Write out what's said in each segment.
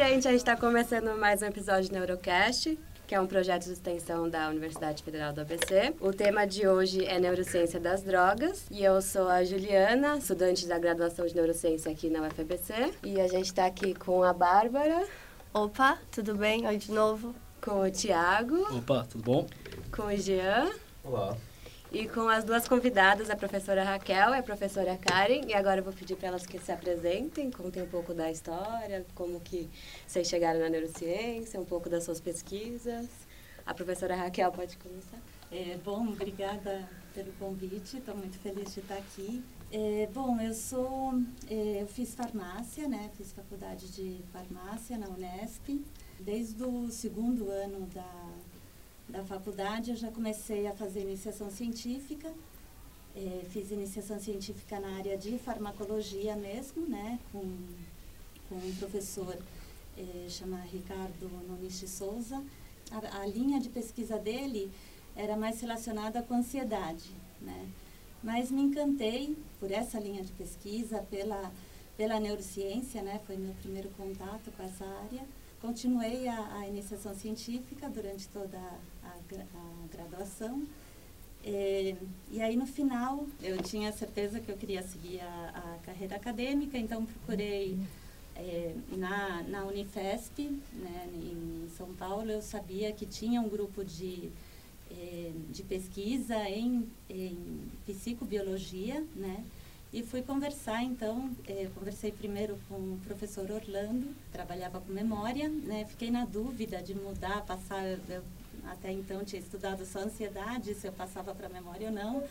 Oi, gente, a gente está começando mais um episódio do Neurocast, que é um projeto de extensão da Universidade Federal do ABC. O tema de hoje é Neurociência das Drogas e eu sou a Juliana, estudante da graduação de Neurociência aqui na UFABC. E a gente está aqui com a Bárbara. Opa, tudo bem? Oi de novo. Com o Tiago. Opa, tudo bom? Com o Jean. Olá. E com as duas convidadas, a professora Raquel e a professora Karen. E agora eu vou pedir para elas que se apresentem, contem um pouco da história, como que vocês chegaram na neurociência, um pouco das suas pesquisas. A professora Raquel pode começar. É, bom, obrigada pelo convite, estou muito feliz de estar aqui. É, bom, eu sou, é, eu fiz farmácia, né? Fiz faculdade de farmácia na Unesp. Desde o segundo ano da da faculdade, eu já comecei a fazer iniciação científica. É, fiz iniciação científica na área de farmacologia mesmo, né, com, com um professor é, Ricardo Nonichi Souza. A, a, linha de pesquisa dele era mais relacionada com ansiedade, né? Mas me encantei por essa linha de pesquisa, pela, pela neurociência, né? Foi meu primeiro contato com essa área. Continuei a, a iniciação científica durante toda a, a graduação. É, e aí, no final, eu tinha certeza que eu queria seguir a, a carreira acadêmica, então procurei é, na, na Unifesp, né, em São Paulo, eu sabia que tinha um grupo de, é, de pesquisa em, em psicobiologia, né? E fui conversar, então, conversei primeiro com o professor Orlando, trabalhava com memória, né? Fiquei na dúvida de mudar, passar, eu até então tinha estudado só ansiedade, se eu passava para memória ou não.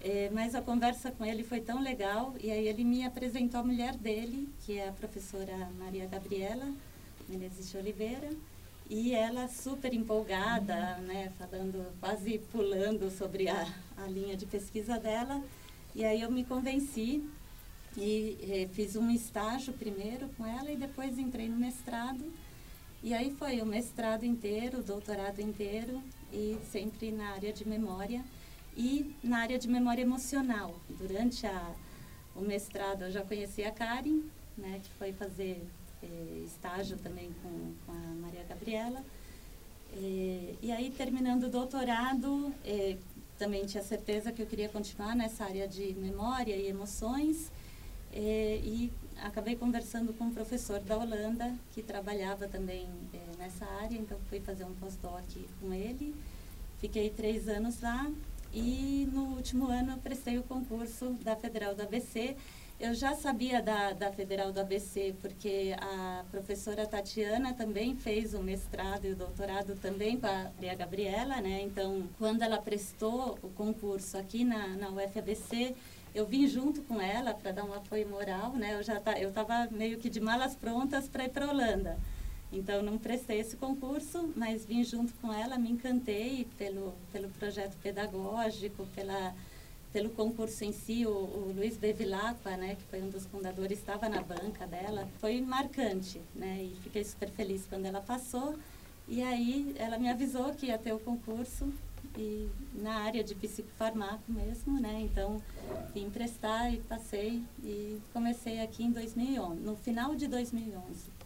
Eh, mas a conversa com ele foi tão legal, e aí ele me apresentou a mulher dele, que é a professora Maria Gabriela Menezes de Oliveira, e ela super empolgada, né, falando, quase pulando sobre a, a linha de pesquisa dela, e aí eu me convenci e eh, fiz um estágio primeiro com ela e depois entrei no mestrado. E aí foi o mestrado inteiro, o doutorado inteiro e sempre na área de memória e na área de memória emocional. Durante a, o mestrado eu já conheci a Karen, né, que foi fazer eh, estágio também com, com, a Maria Gabriela. Eh, e aí, terminando o doutorado, eh, também tinha certeza que eu queria continuar nessa área de memória e emoções. É, e acabei conversando com um professor da Holanda que trabalhava também é, nessa área, então fui fazer um pós-doc com ele. Fiquei três anos lá e no último ano eu prestei o concurso da Federal do ABC eu já sabia da, da Federal do ABC, porque a professora Tatiana também fez o mestrado e o doutorado também com a Maria Gabriela, né? Então, quando ela prestou o concurso aqui na, na UFABC, eu vim junto com ela para dar um apoio moral, né? Eu já tá, eu estava meio que de malas prontas para ir para Holanda. Então, não prestei esse concurso, mas vim junto com ela, me encantei pelo, pelo projeto pedagógico, pela pelo concurso em si, o, o Luiz Bevilacqua, né, que foi um dos fundadores, estava na banca dela, foi marcante, né, e fiquei super feliz quando ela passou. E aí ela me avisou que ia ter o concurso e na área de psicofarmaco mesmo, né? Então vim prestar e passei e comecei aqui em 2011, no final de 2011.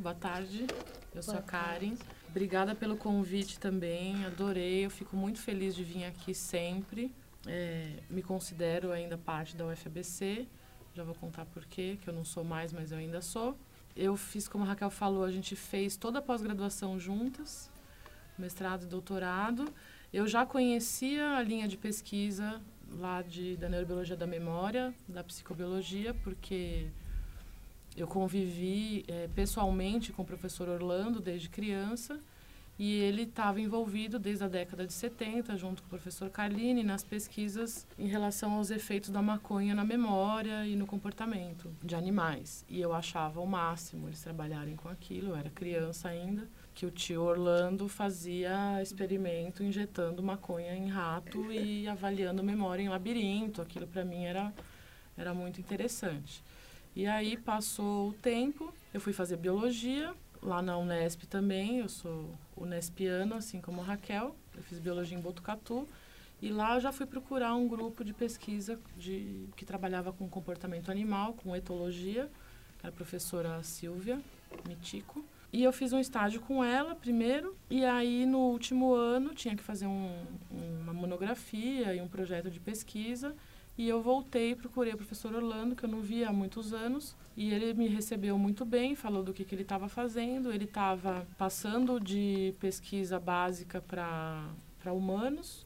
boa tarde. Eu sou a Karen. Obrigada pelo convite também, adorei. Eu fico muito feliz de vir aqui sempre. É, me considero ainda parte da UFABC. Já vou contar por quê, que eu não sou mais, mas eu ainda sou. Eu fiz, como a Raquel falou, a gente fez toda a pós-graduação juntas, mestrado e doutorado. Eu já conhecia a linha de pesquisa lá de, da neurobiologia da memória, da psicobiologia, porque eu convivi é, pessoalmente com o professor Orlando desde criança e ele estava envolvido desde a década de 70, junto com o professor Carline, nas pesquisas em relação aos efeitos da maconha na memória e no comportamento de animais. E eu achava o máximo eles trabalharem com aquilo, eu era criança ainda, que o tio Orlando fazia experimento injetando maconha em rato e avaliando memória em labirinto. Aquilo para mim era, era muito interessante. E aí passou o tempo, eu fui fazer biologia lá na Unesp também, eu sou unespiana, assim como a Raquel, eu fiz biologia em Botucatu. E lá eu já fui procurar um grupo de pesquisa de, que trabalhava com comportamento animal, com etologia, que era a professora Silvia Mitico. E eu fiz um estágio com ela primeiro, e aí no último ano tinha que fazer um, uma monografia e um projeto de pesquisa. E eu voltei procurei o professor Orlando, que eu não via há muitos anos, e ele me recebeu muito bem, falou do que, que ele estava fazendo. Ele estava passando de pesquisa básica para humanos,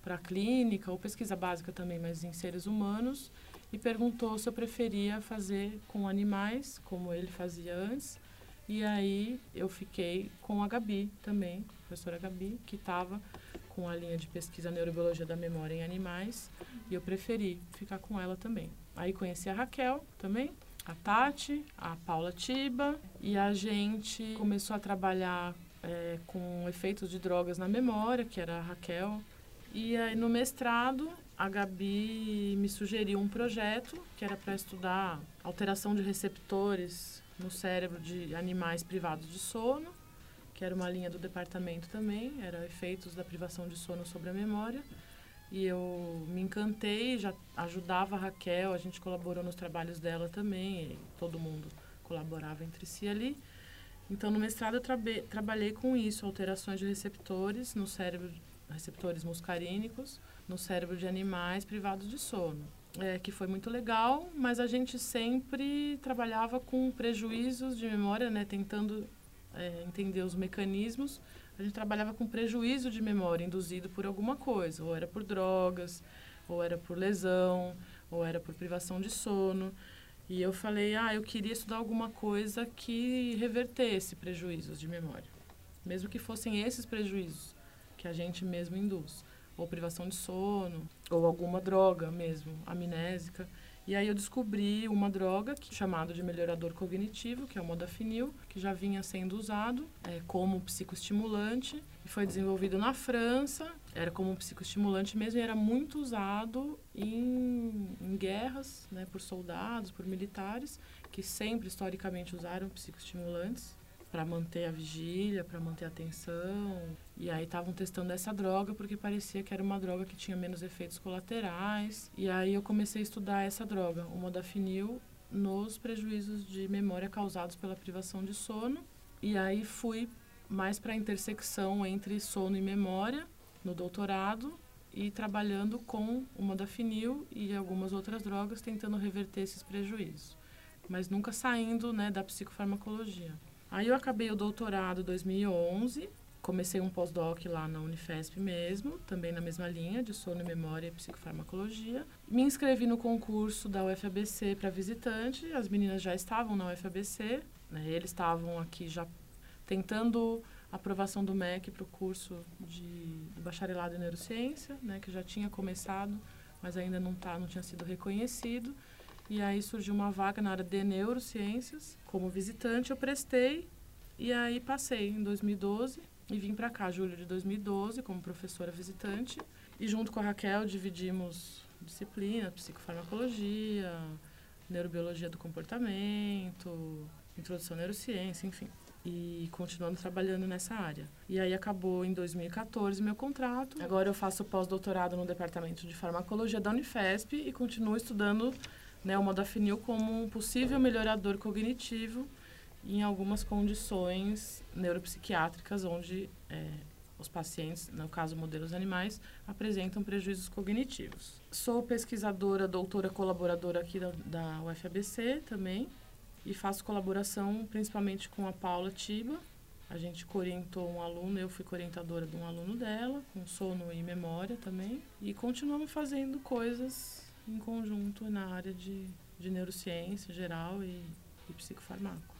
para clínica, ou pesquisa básica também, mas em seres humanos, e perguntou se eu preferia fazer com animais, como ele fazia antes. E aí eu fiquei com a Gabi também, a professora Gabi, que estava com a linha de pesquisa neurobiologia da memória em animais, e eu preferi ficar com ela também. Aí conheci a Raquel também, a Tati, a Paula Tiba, e a gente começou a trabalhar é, com efeitos de drogas na memória, que era a Raquel, e aí no mestrado, a Gabi me sugeriu um projeto que era para estudar alteração de receptores no cérebro de animais privados de sono, que era uma linha do departamento também, era efeitos da privação de sono sobre a memória. E eu me encantei, já ajudava a Raquel, a gente colaborou nos trabalhos dela também, todo mundo colaborava entre si ali. Então, no mestrado, eu trabalhei com isso, alterações de receptores no cérebro receptores muscarínicos no cérebro de animais privados de sono. É, que foi muito legal, mas a gente sempre trabalhava com prejuízos de memória, né, tentando é, entender os mecanismos. A gente trabalhava com prejuízo de memória induzido por alguma coisa, ou era por drogas, ou era por lesão, ou era por privação de sono. E eu falei, ah, eu queria estudar alguma coisa que revertesse prejuízos de memória, mesmo que fossem esses prejuízos que a gente mesmo induz. Ou privação de sono, ou alguma droga mesmo, amnésica. E aí eu descobri uma droga que, chamado de melhorador cognitivo, que é o modafinil, que já vinha sendo usado é, como psicoestimulante e foi desenvolvido na França. Era como um psicoestimulante mesmo e era muito usado em, em guerras, né, por soldados, por militares, que sempre historicamente usaram psicoestimulantes para manter a vigília, para manter a atenção. E aí estavam testando essa droga porque parecia que era uma droga que tinha menos efeitos colaterais. E aí eu comecei a estudar essa droga, o modafinil, nos prejuízos de memória causados pela privação de sono. E aí fui mais para a intersecção entre sono e memória no doutorado e trabalhando com o modafinil e algumas outras drogas tentando reverter esses prejuízos, mas nunca saindo né, da psicofarmacologia. Aí eu acabei o doutorado em 2011, comecei um pós-doc lá na Unifesp mesmo, também na mesma linha de sono, memória e psicofarmacologia. Me inscrevi no concurso da UFABC para visitante, as meninas já estavam na UFABC, né, eles estavam aqui já tentando aprovação do MEC para o curso de, bacharelado em neurociência, né, que já tinha começado, mas ainda não, tá, não tinha sido reconhecido. E aí surgiu uma vaga na área de neurociências. Como visitante, eu prestei e aí passei em 2012 e vim para cá, julho de 2012, como professora visitante. E junto com a Raquel dividimos disciplina, psicofarmacologia, neurobiologia do comportamento, introdução à neurociência, enfim. E continuando trabalhando nessa área. E aí acabou em 2014 meu contrato. Agora eu faço pós-doutorado no departamento de farmacologia da Unifesp e continuo estudando né, o modafinil como um possível melhorador cognitivo em algumas condições neuropsiquiátricas onde é, os pacientes, no caso modelos animais, apresentam prejuízos cognitivos. Sou pesquisadora, doutora colaboradora aqui da, da UFABC também e faço colaboração principalmente com a Paula Tiba. A gente orientou um aluno, eu fui orientadora de um aluno dela, com sono e memória também. E continuamos fazendo coisas em conjunto na área de, de neurociência geral e, e psicofarmaco.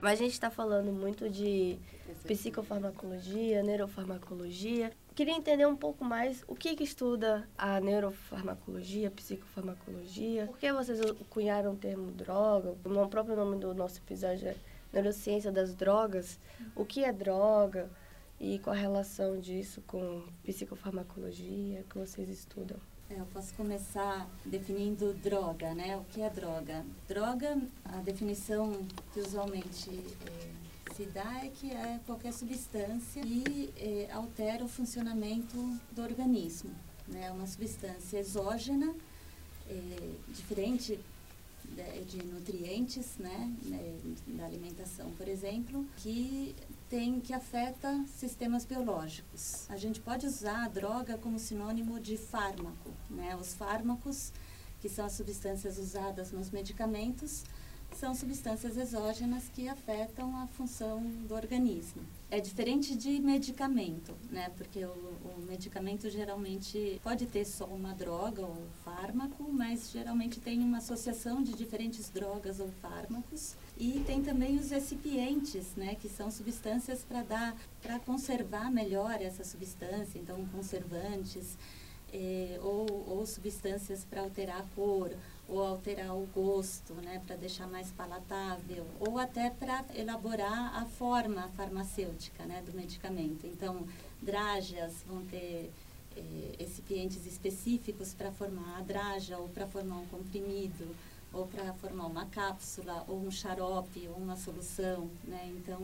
Mas a gente está falando muito de psicofarmacologia, neurofarmacologia. Queria entender um pouco mais o que, que estuda a neurofarmacologia, psicofarmacologia. Por que vocês cunharam o termo droga? O próprio nome do nosso episódio é neurociência das drogas, o que é droga e qual a relação disso com psicofarmacologia que vocês estudam? É, eu posso começar definindo droga, né? O que é droga? Droga, a definição que usualmente é, se dá é que é qualquer substância que é, altera o funcionamento do organismo. Né? Uma substância exógena, é, diferente de nutrientes, né, né, da alimentação, por exemplo, que tem que afeta sistemas biológicos. A gente pode usar a droga como sinônimo de fármaco, né? Os fármacos, que são as substâncias usadas nos medicamentos, são substâncias exógenas que afetam a função do organismo. É diferente de medicamento, né? Porque o, o, medicamento geralmente pode ter só uma droga ou fármaco, mas geralmente tem uma associação de diferentes drogas ou fármacos. E tem também os recipientes, né? Que são substâncias para dar, para conservar melhor essa substância. Então, conservantes eh, ou, ou substâncias para alterar a cor ou alterar o gosto, né, para deixar mais palatável, ou até para elaborar a forma farmacêutica, né, do medicamento. Então, drágeas vão ter eh, recipientes específicos para formar a drágia ou para formar um comprimido ou para formar uma cápsula ou um xarope ou uma solução, né? Então,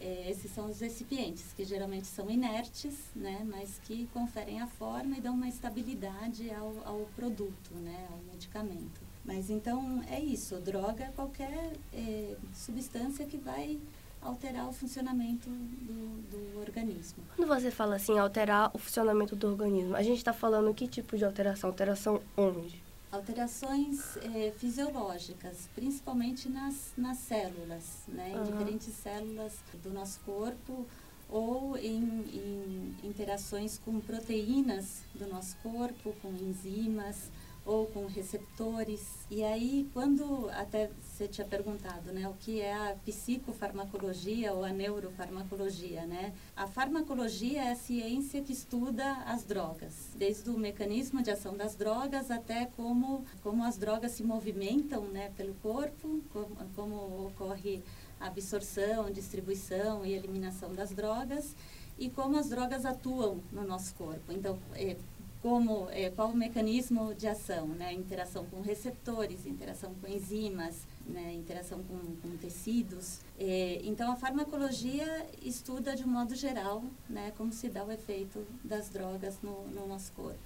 eh, esses são os recipientes que geralmente são inertes, né? Mas que conferem a forma e dão uma estabilidade ao, ao produto, né? Ao medicamento. Mas então é isso, droga é qualquer é, substância que vai alterar o funcionamento do, do, organismo. Quando você fala assim, alterar o funcionamento do organismo, a gente está falando que tipo de alteração? Alteração onde? Alterações é, fisiológicas, principalmente nas, nas células, né? Uhum. Em diferentes células do nosso corpo ou em, em interações com proteínas do nosso corpo, com enzimas, ou com receptores. E aí, quando até você tinha perguntado, né, o que é a psicofarmacologia ou a neurofarmacologia, né? A farmacologia é a ciência que estuda as drogas, desde o mecanismo de ação das drogas até como como as drogas se movimentam, né, pelo corpo, como, como ocorre a absorção, distribuição e eliminação das drogas e como as drogas atuam no nosso corpo. Então, é, como é, qual o mecanismo de ação, né? Interação com receptores, interação com enzimas, né? interação com, com tecidos. É, então a farmacologia estuda de um modo geral, né? Como se dá o efeito das drogas no, no nosso corpo.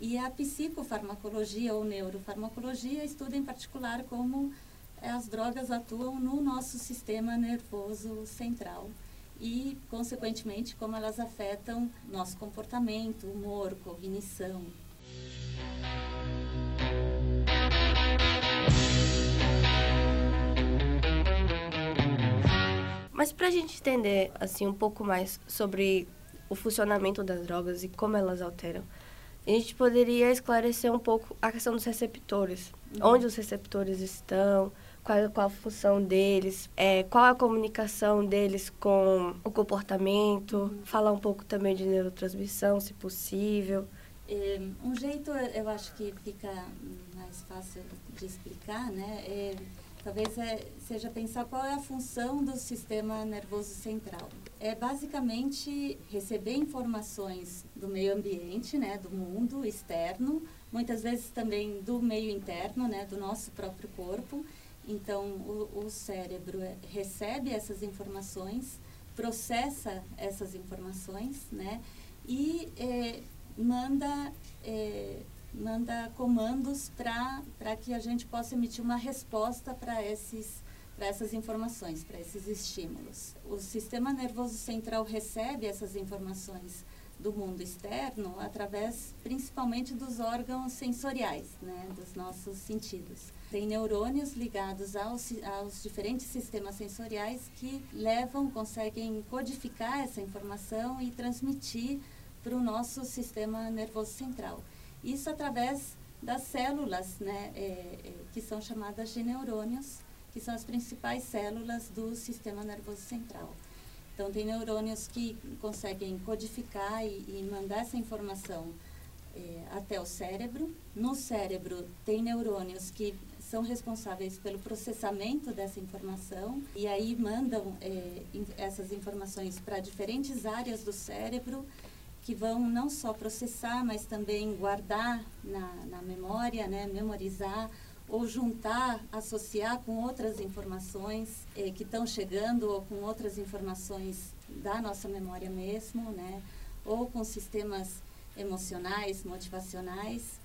E a psicofarmacologia ou neurofarmacologia estuda em particular como as drogas atuam no nosso sistema nervoso central e, consequentemente, como elas afetam nosso comportamento, humor, cognição. Mas para a gente entender assim um pouco mais sobre o funcionamento das drogas e como elas alteram, a gente poderia esclarecer um pouco a questão dos receptores, uhum. onde os receptores estão, qual, qual a função deles, é, qual a comunicação deles com o comportamento, falar um pouco também de neurotransmissão, se possível. É, um jeito, eu acho que fica mais fácil de explicar, né? É, talvez é, seja pensar qual é a função do sistema nervoso central. É basicamente receber informações do meio ambiente, né, do mundo externo, muitas vezes também do meio interno, né, do nosso próprio corpo, então, o, o cérebro recebe essas informações, processa essas informações, né? E é, manda, é, manda comandos para que a gente possa emitir uma resposta para esses para essas informações, para esses estímulos. O sistema nervoso central recebe essas informações do mundo externo através principalmente dos órgãos sensoriais, né, dos nossos sentidos tem neurônios ligados aos, aos diferentes sistemas sensoriais que levam, conseguem codificar essa informação e transmitir para o nosso sistema nervoso central. Isso através das células, né, é, é, que são chamadas de neurônios, que são as principais células do sistema nervoso central. Então, tem neurônios que conseguem codificar e, e mandar essa informação é, até o cérebro. No cérebro, tem neurônios que são responsáveis pelo processamento dessa informação e aí mandam é, essas informações para diferentes áreas do cérebro que vão não só processar, mas também guardar na, na memória, né, memorizar ou juntar, associar com outras informações eh, que estão chegando ou com outras informações da nossa memória mesmo, né, ou com sistemas emocionais, motivacionais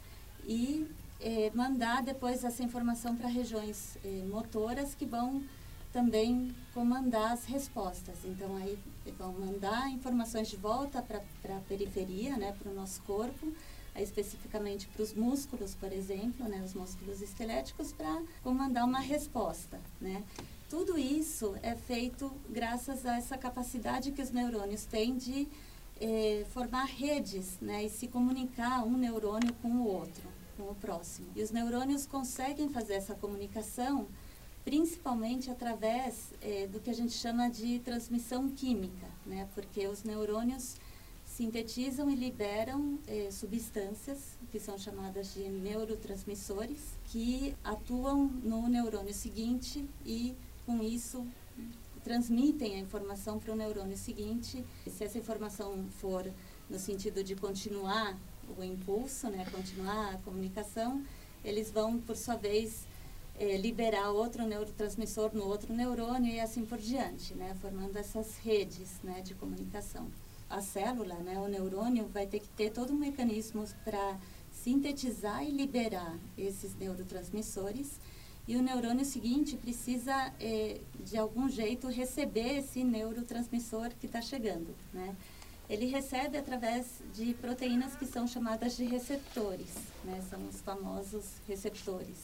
e eh, mandar depois essa informação para regiões eh, motoras que vão também comandar as respostas. Então, aí vão mandar informações de volta para a periferia, né, para o nosso corpo, aí, especificamente para os músculos, por exemplo, né, os músculos esqueléticos, para comandar uma resposta. Né. Tudo isso é feito graças a essa capacidade que os neurônios têm de eh, formar redes né, e se comunicar um neurônio com o outro, com o próximo. E os neurônios conseguem fazer essa comunicação principalmente através eh, do que a gente chama de transmissão química, né? porque os neurônios sintetizam e liberam eh, substâncias que são chamadas de neurotransmissores que atuam no neurônio seguinte e com isso transmitem a informação para o neurônio seguinte. E se essa informação for no sentido de continuar o impulso, né, continuar a comunicação, eles vão, por sua vez, é, liberar outro neurotransmissor no outro neurônio e assim por diante, né, formando essas redes né, de comunicação. A célula, né, o neurônio, vai ter que ter todo um mecanismo para sintetizar e liberar esses neurotransmissores e o neurônio seguinte precisa, é, de algum jeito, receber esse neurotransmissor que está chegando, né? Ele recebe através de proteínas que são chamadas de receptores, né? São os famosos receptores.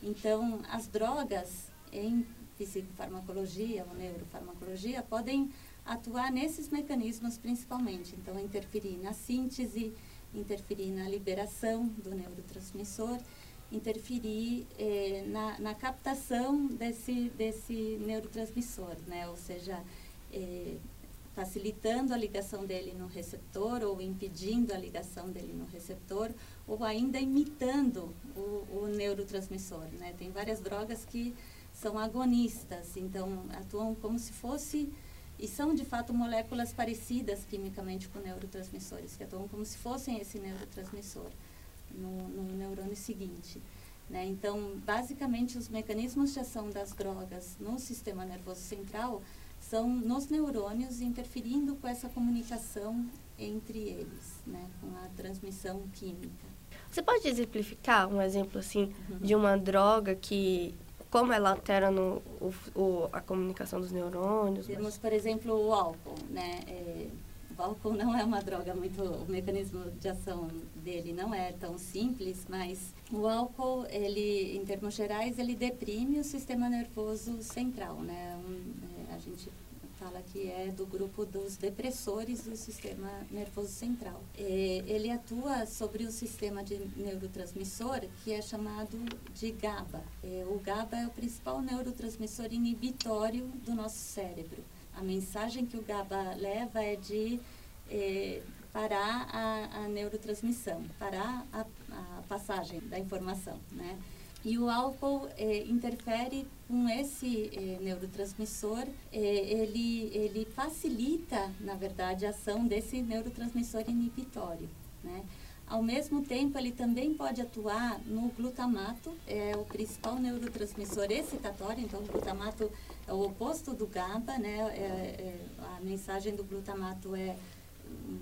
Então, as drogas em psicofarmacologia ou neurofarmacologia podem atuar nesses mecanismos principalmente. Então, interferir na síntese, interferir na liberação do neurotransmissor, interferir eh, na, na, captação desse, desse neurotransmissor, né? Ou seja, eh, facilitando a ligação dele no receptor ou impedindo a ligação dele no receptor ou ainda imitando o, o neurotransmissor. Né? Tem várias drogas que são agonistas, então atuam como se fosse e são de fato moléculas parecidas quimicamente com neurotransmissores, que atuam como se fossem esse neurotransmissor no, no neurônio seguinte. Né? Então, basicamente, os mecanismos de ação das drogas no sistema nervoso central são nos neurônios interferindo com essa comunicação entre eles, né? com a transmissão química. Você pode exemplificar um exemplo assim uhum. de uma droga que como ela altera no, o, o, a comunicação dos neurônios? Temos, mas... por exemplo, o álcool, né? É, o álcool não é uma droga muito, o mecanismo de ação dele não é tão simples, mas o álcool, ele, em termos gerais, ele deprime o sistema nervoso central, né? Um, é, a gente fala que é do grupo dos depressores do sistema nervoso central. É, ele atua sobre o sistema de neurotransmissor que é chamado de GABA. É, o GABA é o principal neurotransmissor inibitório do nosso cérebro. A mensagem que o GABA leva é de é, parar a, a, neurotransmissão, parar a, a, passagem da informação, né? E o álcool é, interfere com esse é, neurotransmissor, é, ele, ele facilita, na verdade, a ação desse neurotransmissor inibitório, né? Ao mesmo tempo, ele também pode atuar no glutamato, é o principal neurotransmissor excitatório, então o glutamato é o oposto do GABA, né? É, é, a mensagem do glutamato é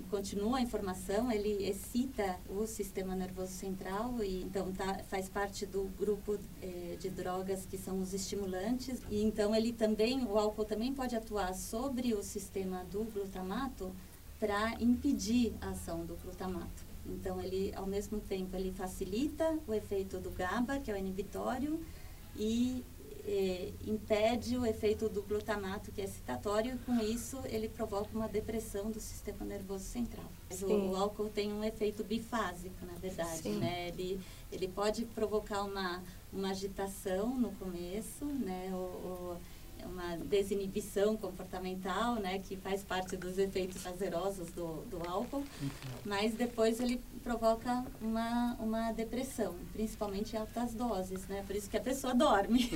continua a informação, ele excita o sistema nervoso central e então tá, faz parte do grupo eh, de drogas que são os estimulantes e então ele também, o álcool também pode atuar sobre o sistema do glutamato para impedir a ação do glutamato. Então ele, ao mesmo tempo, ele facilita o efeito do GABA, que é o inibitório, e eh, impede o efeito do glutamato, que é excitatório, e com isso ele provoca uma depressão do sistema nervoso central. O, o, álcool tem um efeito bifásico, na verdade, né? Ele, ele pode provocar uma, uma agitação no começo, né? Ou, ou uma desinibição comportamental, né, que faz parte dos efeitos prazerosos do, do álcool, uhum. mas depois ele provoca uma, uma depressão, principalmente em altas doses, né? Por isso que a pessoa dorme.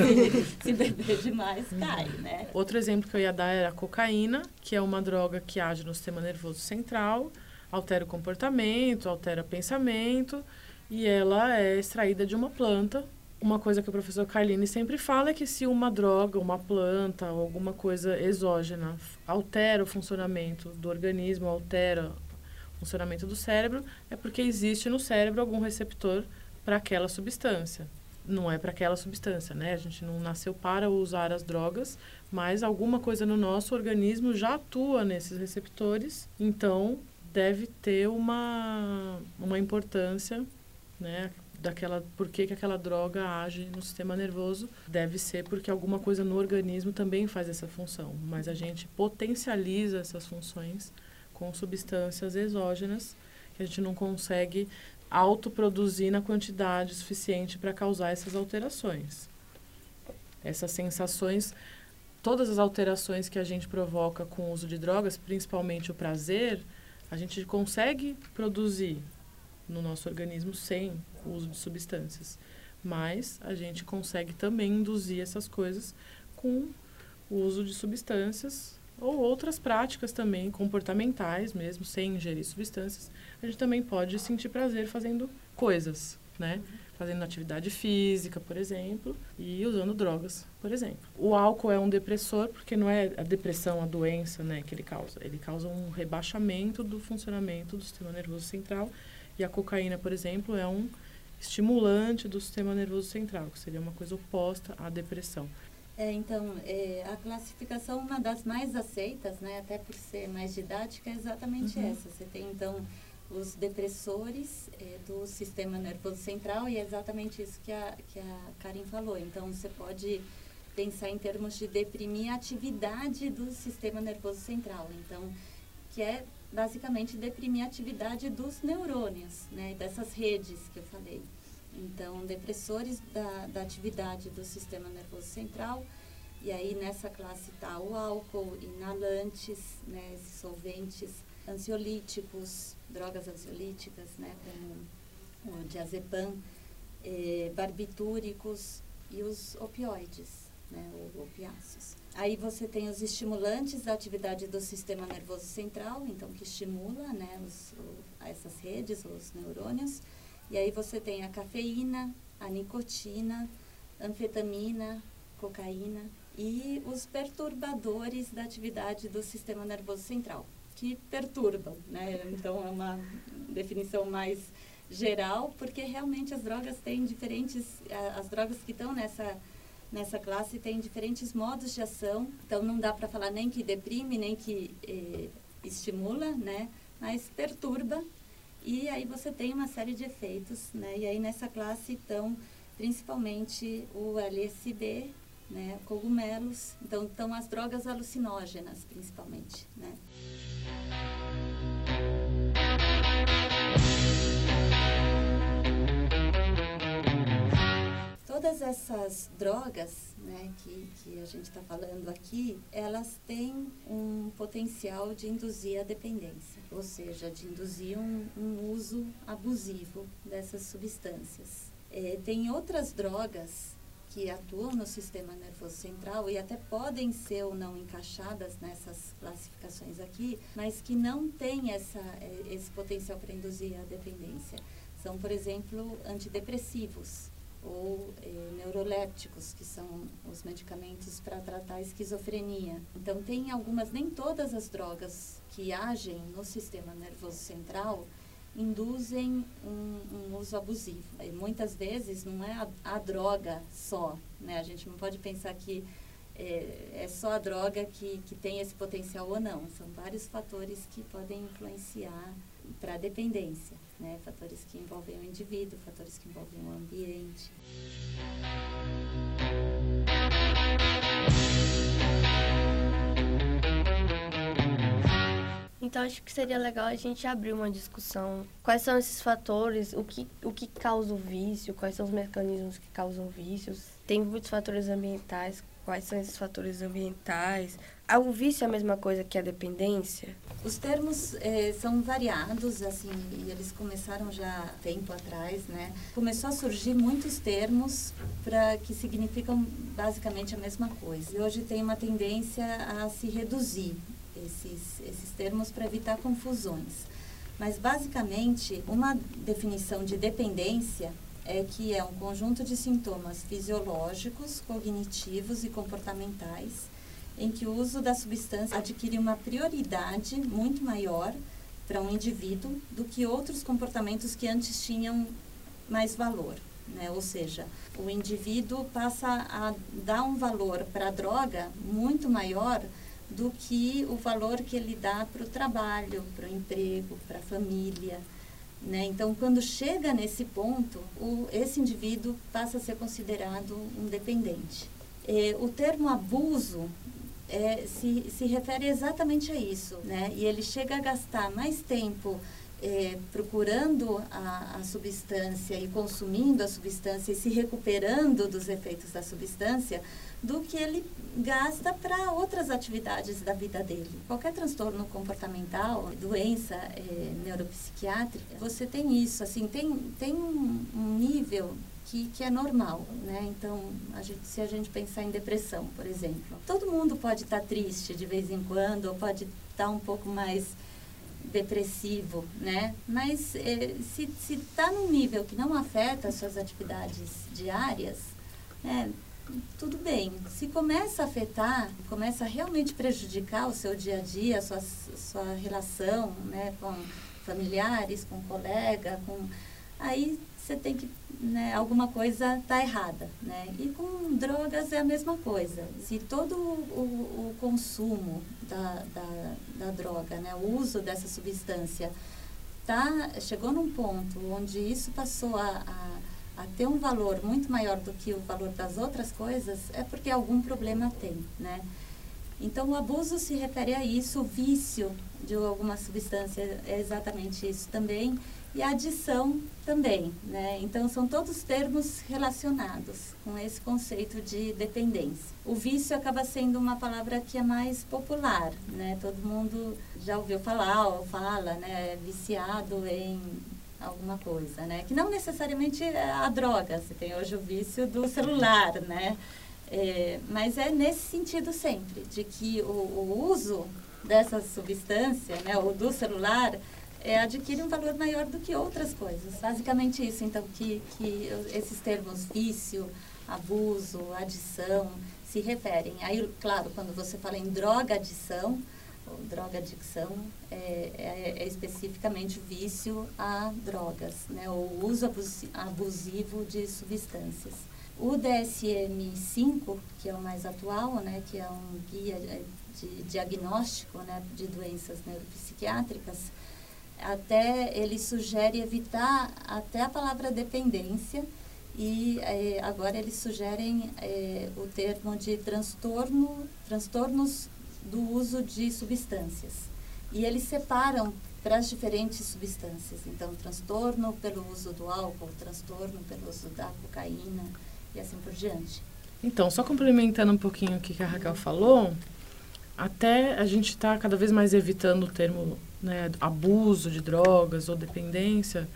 Se, beber demais, cai, né? Outro exemplo que eu ia dar era a cocaína, que é uma droga que age no sistema nervoso central, altera o comportamento, altera o pensamento, e ela é extraída de uma planta. Uma coisa que o professor Carline sempre fala é que se uma droga, uma planta alguma coisa exógena altera o funcionamento do organismo, altera o funcionamento do cérebro, é porque existe no cérebro algum receptor para aquela substância. Não é para aquela substância, né? A gente não nasceu para usar as drogas, mas alguma coisa no nosso organismo já atua nesses receptores, então deve ter uma, uma importância né? Daquela, por que, que aquela droga age no sistema nervoso? Deve ser porque alguma coisa no organismo também faz essa função, mas a gente potencializa essas funções com substâncias exógenas que a gente não consegue autoproduzir na quantidade suficiente para causar essas alterações. Essas sensações, todas as alterações que a gente provoca com o uso de drogas, principalmente o prazer, a gente consegue produzir no nosso organismo sem o uso de substâncias. Mas a gente consegue também induzir essas coisas com o uso de substâncias ou outras práticas também comportamentais mesmo, sem ingerir substâncias. A gente também pode sentir prazer fazendo coisas, né? Fazendo atividade física, por exemplo, e usando drogas, por exemplo. O álcool é um depressor porque não é a depressão, a doença, né, que ele causa. Ele causa um rebaixamento do funcionamento do sistema nervoso central e a cocaína, por exemplo, é um estimulante do sistema nervoso central, que seria uma coisa oposta à depressão. É, então, é, a classificação, uma das mais aceitas, né, até por ser mais didática, é exatamente uhum. essa. Você tem, então, os depressores é, do sistema nervoso central e é exatamente isso que a, que a Karin falou. Então, você pode pensar em termos de deprimir a atividade do sistema nervoso central. Então, que é basicamente deprimir a atividade dos neurônios, né, dessas redes que eu falei. Então, depressores da, da atividade do sistema nervoso central, e aí nessa classe está o álcool, inalantes, né, solventes, ansiolíticos, drogas ansiolíticas, né, como o diazepam, eh, barbitúricos e os opioides, né, ou opiáceos. Aí você tem os estimulantes da atividade do sistema nervoso central, então que estimula né, os, o, essas redes, os neurônios. E aí você tem a cafeína, a nicotina, anfetamina, cocaína e os perturbadores da atividade do sistema nervoso central, que perturbam, né? Então é uma definição mais geral, porque realmente as drogas têm diferentes, as drogas que estão nessa nessa classe tem diferentes modos de ação, então não dá para falar nem que deprime, nem que eh, estimula, né? Mas perturba e aí você tem uma série de efeitos, né? E aí nessa classe estão principalmente o LSD, né? Cogumelos, então estão as drogas alucinógenas principalmente, né? Todas essas drogas né, que, que a gente está falando aqui, elas têm um potencial de induzir a dependência, ou seja, de induzir um, um uso abusivo dessas substâncias. É, tem outras drogas que atuam no sistema nervoso central e até podem ser ou não encaixadas nessas classificações aqui, mas que não têm essa, é, esse potencial para induzir a dependência. São, por exemplo, antidepressivos ou eh, neurolépticos, que são os medicamentos para tratar a esquizofrenia. Então, tem algumas, nem todas as drogas que agem no sistema nervoso central induzem um, um uso abusivo. E muitas vezes não é a, a, droga só, né? A gente não pode pensar que é, é só a droga que, que tem esse potencial ou não. São vários fatores que podem influenciar para a dependência né? fatores que envolvem o indivíduo, fatores que envolvem o ambiente. Então acho que seria legal a gente abrir uma discussão. Quais são esses fatores, o que, o que causa o vício, quais são os mecanismos que causam vícios. Tem muitos fatores ambientais, Quais são esses fatores ambientais? O vício é a mesma coisa que a dependência? Os termos eh, são variados, assim, e eles começaram já tempo atrás, né? Começou a surgir muitos termos para que significam basicamente a mesma coisa. E hoje tem uma tendência a se reduzir esses, esses termos para evitar confusões. Mas basicamente, uma definição de dependência é que é um conjunto de sintomas fisiológicos, cognitivos e comportamentais em que o uso da substância adquire uma prioridade muito maior para um indivíduo do que outros comportamentos que antes tinham mais valor. Né? Ou seja, o indivíduo passa a dar um valor para a droga muito maior do que o valor que ele dá para o trabalho, para o emprego, para a família. Né? Então, quando chega nesse ponto, o, esse indivíduo passa a ser considerado um dependente. É, o termo abuso é, se, se refere exatamente a isso, né? E ele chega a gastar mais tempo é, procurando a, a, substância e consumindo a substância e se recuperando dos efeitos da substância do que ele gasta para outras atividades da vida dele. Qualquer transtorno comportamental, doença é, neuropsiquiátrica, você tem isso, assim, tem, tem um, um nível que, que é normal, né? Então, a gente, se a gente pensar em depressão, por exemplo, todo mundo pode estar tá triste de vez em quando, ou pode estar tá um pouco mais depressivo, né? Mas eh, se está num nível que não afeta as suas atividades diárias, né? tudo bem. Se começa a afetar, começa a realmente prejudicar o seu dia a dia, a sua, sua relação né, com familiares, com colega, com aí você tem que né, alguma coisa está errada, né? E com drogas é a mesma coisa. Se todo o, o consumo da, da, da, droga, né, o uso dessa substância, tá, chegou num ponto onde isso passou a, a, a ter um valor muito maior do que o valor das outras coisas, é porque algum problema tem, né? Então, o abuso se refere a isso, o vício de alguma substância é exatamente isso também e a adição também, né? Então são todos termos relacionados com esse conceito de dependência. O vício acaba sendo uma palavra que é mais popular, né? Todo mundo já ouviu falar ou fala, né? É viciado em alguma coisa, né? Que não necessariamente é a droga. Você tem hoje o vício do celular, né? É, mas é nesse sentido sempre, de que o, o uso dessa substância, né? O do celular é, adquire um valor maior do que outras coisas. Basicamente isso, então, que, que esses termos vício, abuso, adição, se referem. Aí, claro, quando você fala em droga-adição, ou droga-adicção, é, é, é, especificamente vício a drogas, né, o uso abusivo de substâncias. O DSM-5, que é o mais atual, né, que é um guia de diagnóstico né, de doenças neuropsiquiátricas, até ele sugere evitar até a palavra dependência e é, agora eles sugerem é, o termo de transtorno, transtornos do uso de substâncias. E eles separam para as diferentes substâncias. Então, transtorno pelo uso do álcool, transtorno pelo uso da cocaína e assim por diante. Então, só complementando um pouquinho o que a Raquel falou, até a gente está cada vez mais evitando o termo né, abuso de drogas ou dependência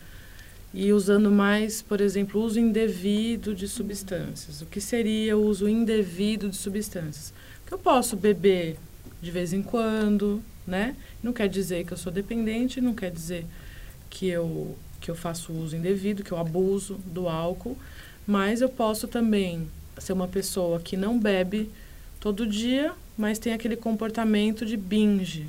e usando mais, por exemplo, uso indevido de substâncias. O que seria o uso indevido de substâncias? Que eu posso beber de vez em quando, né? Não quer dizer que eu sou dependente, não quer dizer que eu que eu faço uso indevido, que eu abuso do álcool, mas eu posso também ser uma pessoa que não bebe todo dia, mas tem aquele comportamento de binge,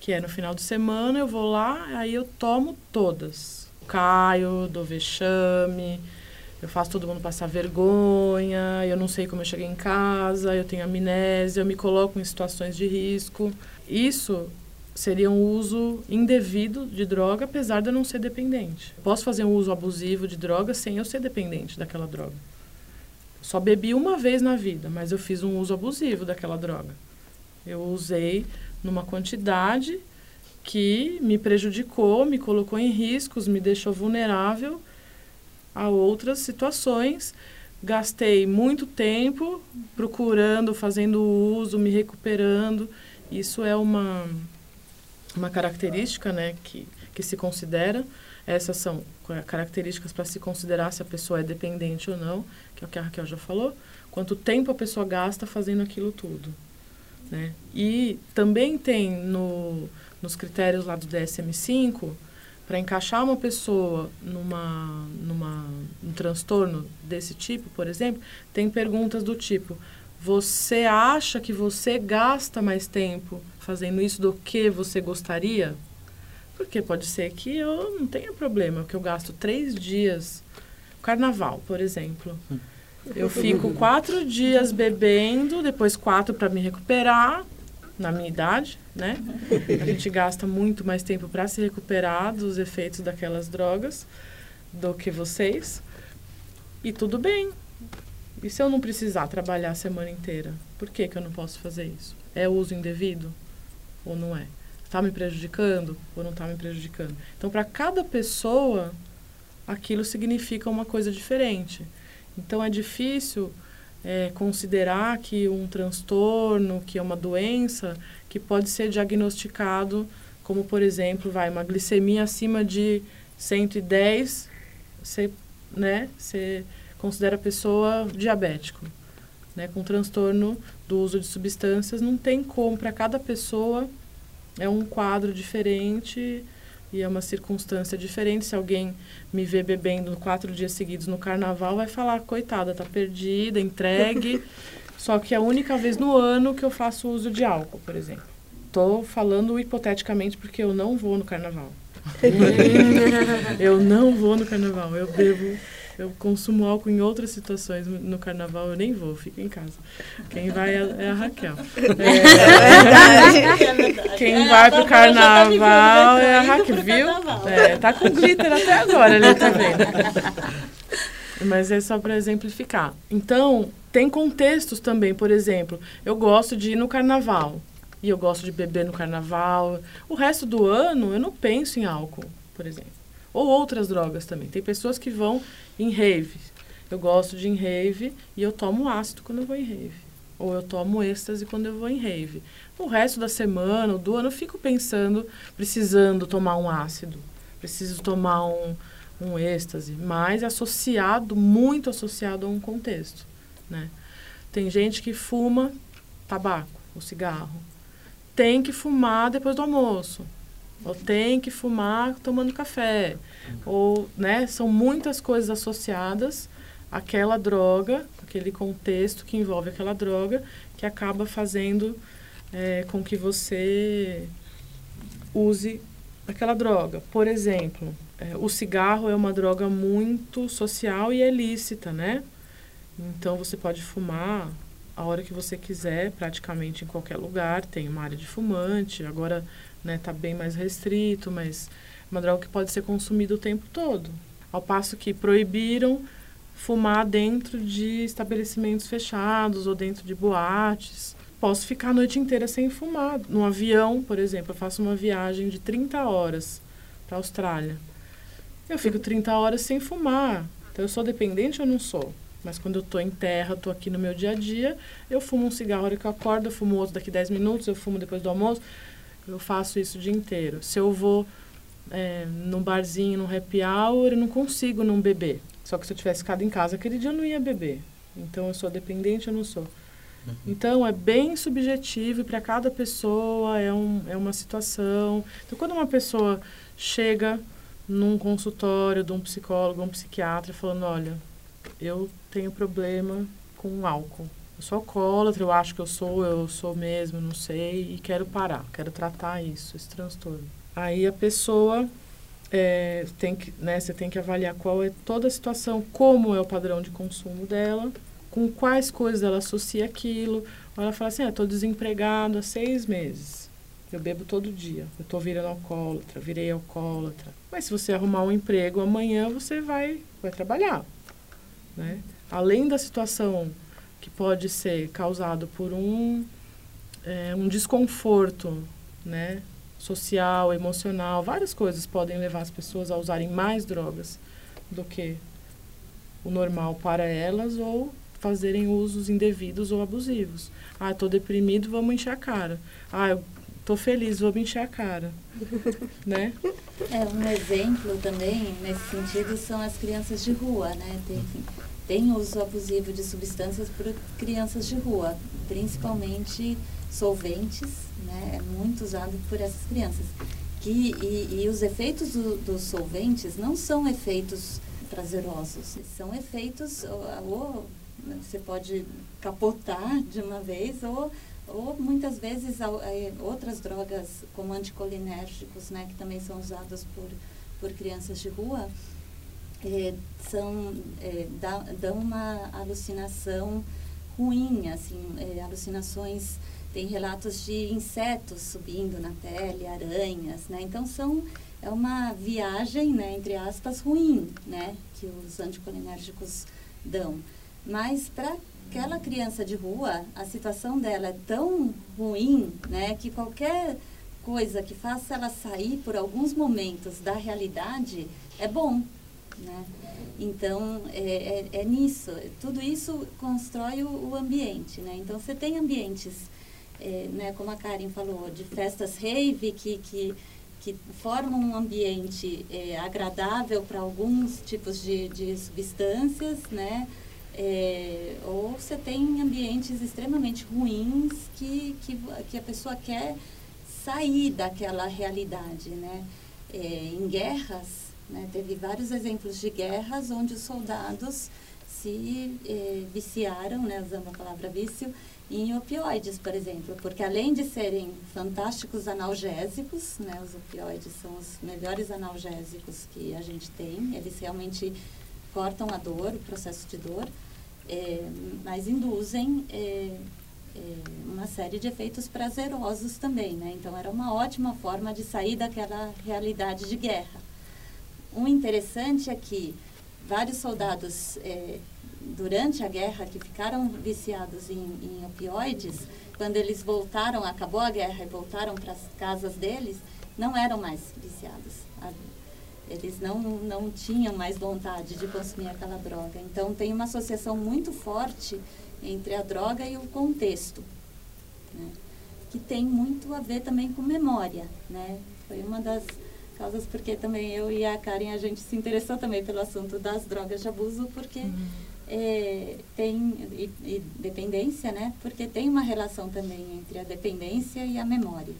que é no final de semana eu vou lá, aí eu tomo todas. Caio, dou vexame, eu faço todo mundo passar vergonha, eu não sei como eu cheguei em casa, eu tenho amnésia, eu me coloco em situações de risco. Isso seria um uso indevido de droga, apesar de eu não ser dependente. posso fazer um uso abusivo de droga sem eu ser dependente daquela droga. Só bebi uma vez na vida, mas eu fiz um uso abusivo daquela droga. Eu usei numa quantidade que me prejudicou, me colocou em riscos, me deixou vulnerável a outras situações, gastei muito tempo procurando, fazendo uso, me recuperando. Isso é uma, uma característica né, que, que se considera. Essas são características para se considerar se a pessoa é dependente ou não, que é o que a Raquel já falou. Quanto tempo a pessoa gasta fazendo aquilo tudo. Né? E também tem no, nos critérios lá do DSM-5 para encaixar uma pessoa numa, numa um transtorno desse tipo, por exemplo, tem perguntas do tipo: você acha que você gasta mais tempo fazendo isso do que você gostaria? Porque pode ser que eu não tenha problema, que eu gasto três dias. Carnaval, por exemplo. Eu fico quatro dias bebendo, depois quatro para me recuperar, na minha idade, né? A gente gasta muito mais tempo para se recuperar dos efeitos daquelas drogas do que vocês. E tudo bem. E se eu não precisar trabalhar a semana inteira? Por que, que eu não posso fazer isso? É uso indevido ou não é? Está me prejudicando ou não está me prejudicando? Então, para cada pessoa, aquilo significa uma coisa diferente. Então, é difícil é, considerar que um transtorno, que é uma doença, que pode ser diagnosticado como, por exemplo, vai uma glicemia acima de 110, você, né, considera a pessoa diabético. Né, com transtorno do uso de substâncias, não tem como, para cada pessoa é um quadro diferente e é uma circunstância diferente. Se alguém me vê bebendo quatro dias seguidos no carnaval, vai falar, coitada, tá perdida, entregue. Só que é a única vez no ano que eu faço uso de álcool, por exemplo. Tô falando hipoteticamente porque eu não vou no carnaval. eu não vou no carnaval. Eu bebo eu consumo álcool em outras situações. No carnaval eu nem vou, fico em casa. Quem vai é, é a Raquel. É, é. Quem é, vai pro tá carnaval é a Raquel, viu? É, tá com glitter até agora, ele tá vendo. Mas é só para exemplificar. Então, tem contextos também, por exemplo, eu gosto de ir no carnaval. E eu gosto de beber no carnaval. O resto do ano eu não penso em álcool, por exemplo. Ou outras drogas também. Tem pessoas que vão em rave. Eu gosto de ir em rave e eu tomo ácido quando eu vou em rave. Ou eu tomo êxtase quando eu vou em rave. O resto da semana, do ano, eu fico pensando, precisando tomar um ácido. Preciso tomar um, um êxtase. Mas associado, muito associado a um contexto. Né? Tem gente que fuma tabaco, o cigarro. Tem que fumar depois do almoço ou tem que fumar tomando café, ou, né, são muitas coisas associadas àquela droga, aquele contexto que envolve aquela droga, que acaba fazendo é, com que você use aquela droga. Por exemplo, é, o cigarro é uma droga muito social e ilícita, né? Então você pode fumar a hora que você quiser, praticamente em qualquer lugar, tem uma área de fumante. Agora né? Tá bem mais restrito, mas é uma droga que pode ser consumida o tempo todo. Ao passo que proibiram fumar dentro de estabelecimentos fechados ou dentro de boates. Posso ficar a noite inteira sem fumar. No avião, por exemplo, eu faço uma viagem de 30 horas para a Austrália. Eu fico 30 horas sem fumar. Então eu sou dependente ou não sou? Mas quando eu estou em terra, estou aqui no meu dia a dia, eu fumo um cigarro a hora que eu acordo, eu fumo outro daqui 10 minutos, eu fumo depois do almoço. Eu faço isso o dia inteiro. Se eu vou é, num barzinho, num happy hour, eu não consigo não beber. Só que se eu tivesse ficado em casa aquele dia, eu não ia beber. Então, eu sou dependente, eu não sou. Uhum. Então, é bem subjetivo para cada pessoa é, um, é uma situação. Então, quando uma pessoa chega num consultório de um psicólogo, um psiquiatra, falando: olha, eu tenho problema com álcool eu sou alcoólatra, eu acho que eu sou, eu sou mesmo, não sei, e quero parar, quero tratar isso, esse transtorno. Aí a pessoa é, tem que, né, você tem que avaliar qual é toda a situação, como é o padrão de consumo dela, com quais coisas ela associa aquilo. Ela fala assim, ah, estou desempregado há seis meses. Eu bebo todo dia. Eu estou virando alcoólatra, virei alcoólatra. Mas se você arrumar um emprego amanhã, você vai, vai trabalhar. Né? Além da situação que pode ser causado por um, é, um desconforto né, social, emocional, várias coisas podem levar as pessoas a usarem mais drogas do que o normal para elas ou fazerem usos indevidos ou abusivos. Ah, estou deprimido, vamos encher a cara. Ah, eu tô feliz, vou encher a cara. né? É, um exemplo também nesse sentido são as crianças de rua, né? Tem, tem uso abusivo de substâncias por crianças de rua, principalmente solventes, né? É muito usado por essas crianças. Que, e, e os efeitos do, dos solventes não são efeitos prazerosos, são efeitos ou, ou você pode capotar de uma vez ou ou muitas vezes é, outras drogas como anticolinérgicos, né, que também são usados por, por crianças de rua, é, são, é, dá, dão uma alucinação ruim, assim, é, alucinações, tem relatos de insetos subindo na pele, aranhas, né, então são, é uma viagem, né, entre aspas, ruim, né, que os anticolinérgicos dão. Mas para aquela criança de rua, a situação dela é tão ruim, né, que qualquer coisa que faça ela sair por alguns momentos da realidade é bom, né? Então, é, é, é nisso. Tudo isso constrói o, o, ambiente, né? Então, você tem ambientes, é, né, como a Karen falou, de festas rave que, que, que formam um ambiente é, agradável para alguns tipos de, de substâncias, né? É, ou você tem ambientes extremamente ruins que, que, que a pessoa quer sair daquela realidade, né? É, em guerras, né, teve vários exemplos de guerras onde os soldados se é, viciaram, né, usando a palavra vício, em opioides, por exemplo, porque além de serem fantásticos analgésicos, né, os opioides são os melhores analgésicos que a gente tem, eles realmente cortam a dor, o processo de dor, é, mas induzem é, é, uma série de efeitos prazerosos também, né? Então era uma ótima forma de sair daquela realidade de guerra. O interessante é que vários soldados é, durante a guerra que ficaram viciados em, em opioides, quando eles voltaram, acabou a guerra e voltaram para as casas deles, não eram mais viciados. Eles não, não tinham mais vontade de consumir aquela droga. Então, tem uma associação muito forte entre a droga e o contexto, né? que tem muito a ver também com memória. Né? Foi uma das causas porque também eu e a Karen, a gente se interessou também pelo assunto das drogas de abuso, porque uhum. é, tem, e, e dependência, né? Porque tem uma relação também entre a dependência e a memória.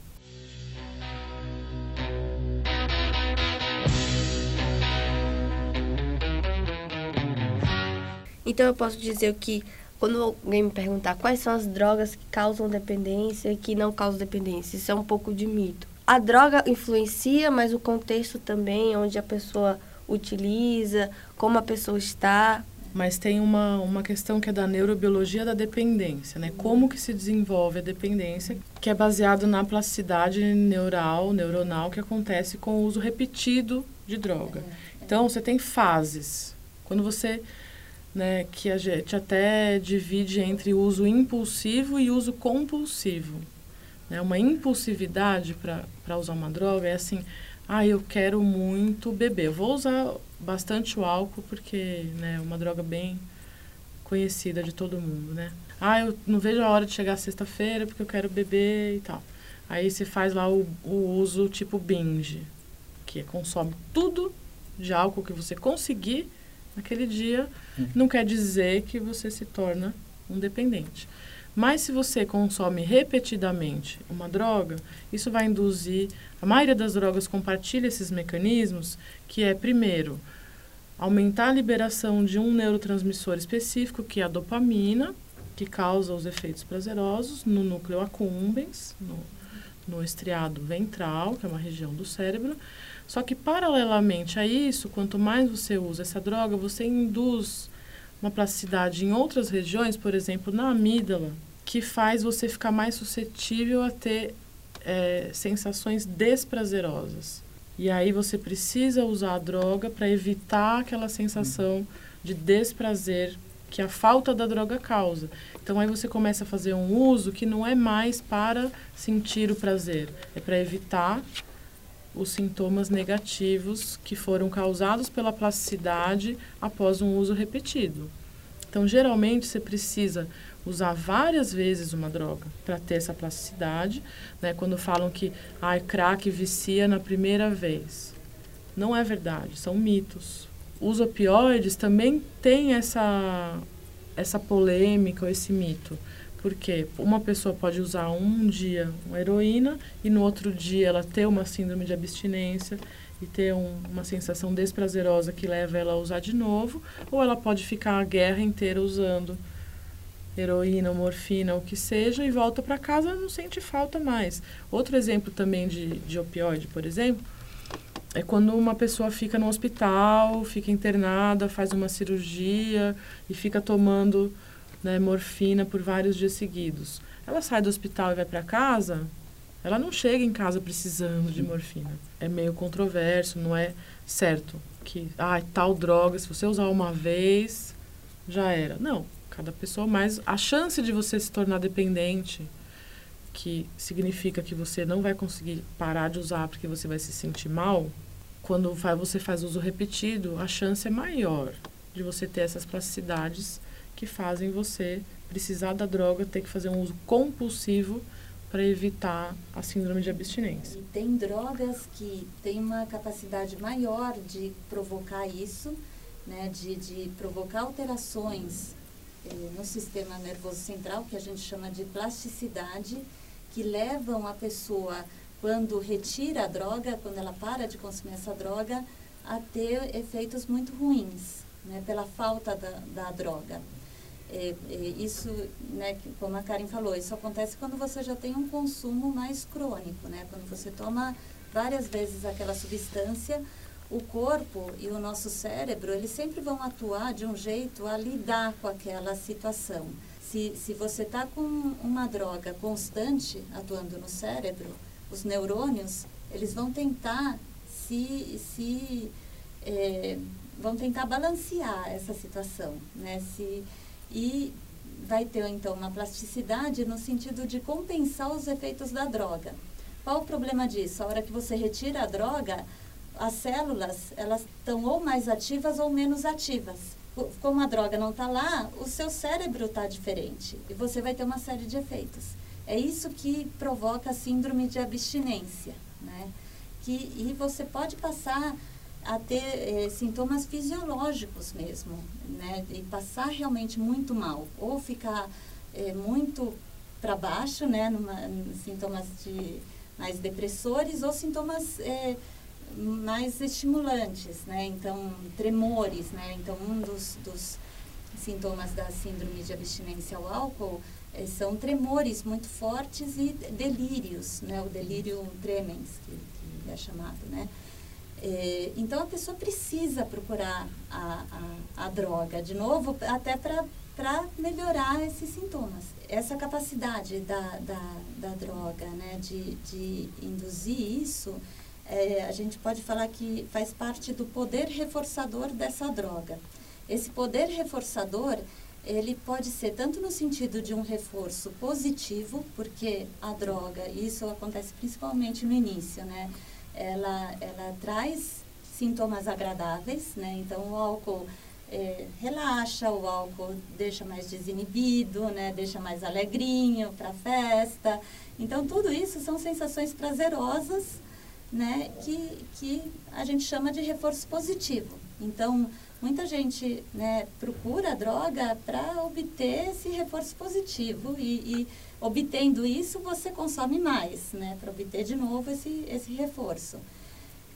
Então eu posso dizer que quando alguém me perguntar quais são as drogas que causam dependência e que não causam dependência, isso é um pouco de mito. A droga influencia, mas o contexto também, onde a pessoa utiliza, como a pessoa está. Mas tem uma, uma questão que é da neurobiologia da dependência, né? Como que se desenvolve a dependência, que é baseado na plasticidade neural, neuronal que acontece com o uso repetido de droga. Então, você tem fases. Quando você né, que a gente até divide entre uso impulsivo e uso compulsivo. Né? Uma impulsividade para usar uma droga é assim, ah, eu quero muito beber. Eu vou usar bastante o álcool porque né, é uma droga bem conhecida de todo mundo, né? Ah, eu não vejo a hora de chegar sexta-feira porque eu quero beber e tal. Aí você faz lá o, o uso tipo binge, que é consome tudo de álcool que você conseguir naquele dia, uhum. não quer dizer que você se torna um dependente. Mas se você consome repetidamente uma droga, isso vai induzir. A maioria das drogas compartilha esses mecanismos, que é, primeiro, aumentar a liberação de um neurotransmissor específico, que é a dopamina, que causa os efeitos prazerosos no núcleo accumbens, no, no estriado ventral, que é uma região do cérebro. Só que, paralelamente a isso, quanto mais você usa essa droga, você induz uma plasticidade em outras regiões, por exemplo, na amígdala, que faz você ficar mais suscetível a ter é, sensações desprazerosas. E aí você precisa usar a droga para evitar aquela sensação de desprazer que a falta da droga causa. Então aí você começa a fazer um uso que não é mais para sentir o prazer, é para evitar os sintomas negativos que foram causados pela plasticidade após um uso repetido. Então, geralmente, você precisa usar várias vezes uma droga para ter essa plasticidade. Né? Quando falam que ah, crack vicia na primeira vez. Não é verdade, são mitos. Os opioides também têm essa, essa polêmica, esse mito. Porque uma pessoa pode usar um dia uma heroína e no outro dia ela ter uma síndrome de abstinência e ter um, uma sensação desprazerosa que leva ela a usar de novo, ou ela pode ficar a guerra inteira usando heroína, morfina, o que seja, e volta para casa não sente falta mais. Outro exemplo também de, de opioide, por exemplo, é quando uma pessoa fica no hospital, fica internada, faz uma cirurgia e fica tomando né, morfina por vários dias seguidos. Ela sai do hospital e vai para casa, ela não chega em casa precisando de morfina. É meio controverso, não é certo que ah, tal droga, se você usar uma vez, já era. Não, cada pessoa mais a chance de você se tornar dependente, que significa que você não vai conseguir parar de usar porque você vai se sentir mal, quando você faz uso repetido, a chance é maior de você ter essas plasticidades que fazem você precisar da droga, ter que fazer um uso compulsivo para evitar a síndrome de abstinência. E tem drogas que têm uma capacidade maior de provocar isso, né, de, de provocar alterações eh, no sistema nervoso central, que a gente chama de plasticidade, que levam a pessoa, quando retira a droga, quando ela para de consumir essa droga, a ter efeitos muito ruins, né, pela falta da, da droga. É, é, isso, né, como a Karen falou, isso acontece quando você já tem um consumo mais crônico, né? Quando você toma várias vezes aquela substância, o corpo e o nosso cérebro, eles sempre vão atuar de um jeito a lidar com aquela situação. Se, se você está com uma droga constante atuando no cérebro, os neurônios, eles vão tentar se, se é, vão tentar balancear essa situação, né? Se, e vai ter então uma plasticidade no sentido de compensar os efeitos da droga. Qual o problema disso? A hora que você retira a droga, as células elas estão ou mais ativas ou menos ativas. Como a droga não está lá, o seu cérebro está diferente e você vai ter uma série de efeitos. É isso que provoca a síndrome de abstinência, né? Que, e você pode passar a ter eh, sintomas fisiológicos mesmo, né? E passar realmente muito mal, ou ficar eh, muito para baixo, né? Numa, sintomas de mais depressores ou sintomas eh, mais estimulantes, né? Então, tremores, né? Então, um dos, dos sintomas da síndrome de abstinência ao álcool são tremores muito fortes e delírios, né? O delírio tremens, que, que é chamado, né? É, então a pessoa precisa procurar a, a, a droga de novo, até para melhorar esses sintomas. Essa capacidade da, da, da droga, né, de, de induzir isso, é, a gente pode falar que faz parte do poder reforçador dessa droga. Esse poder reforçador, ele pode ser tanto no sentido de um reforço positivo, porque a droga, isso acontece principalmente no início, né? Ela, ela traz sintomas agradáveis, né? Então, o álcool é, relaxa, o álcool deixa mais desinibido, né? Deixa mais alegrinho para a festa. Então, tudo isso são sensações prazerosas, né? Que, que a gente chama de reforço positivo. Então, muita gente né, procura a droga para obter esse reforço positivo e, e obtendo isso, você consome mais, né? Para obter de novo esse, esse reforço.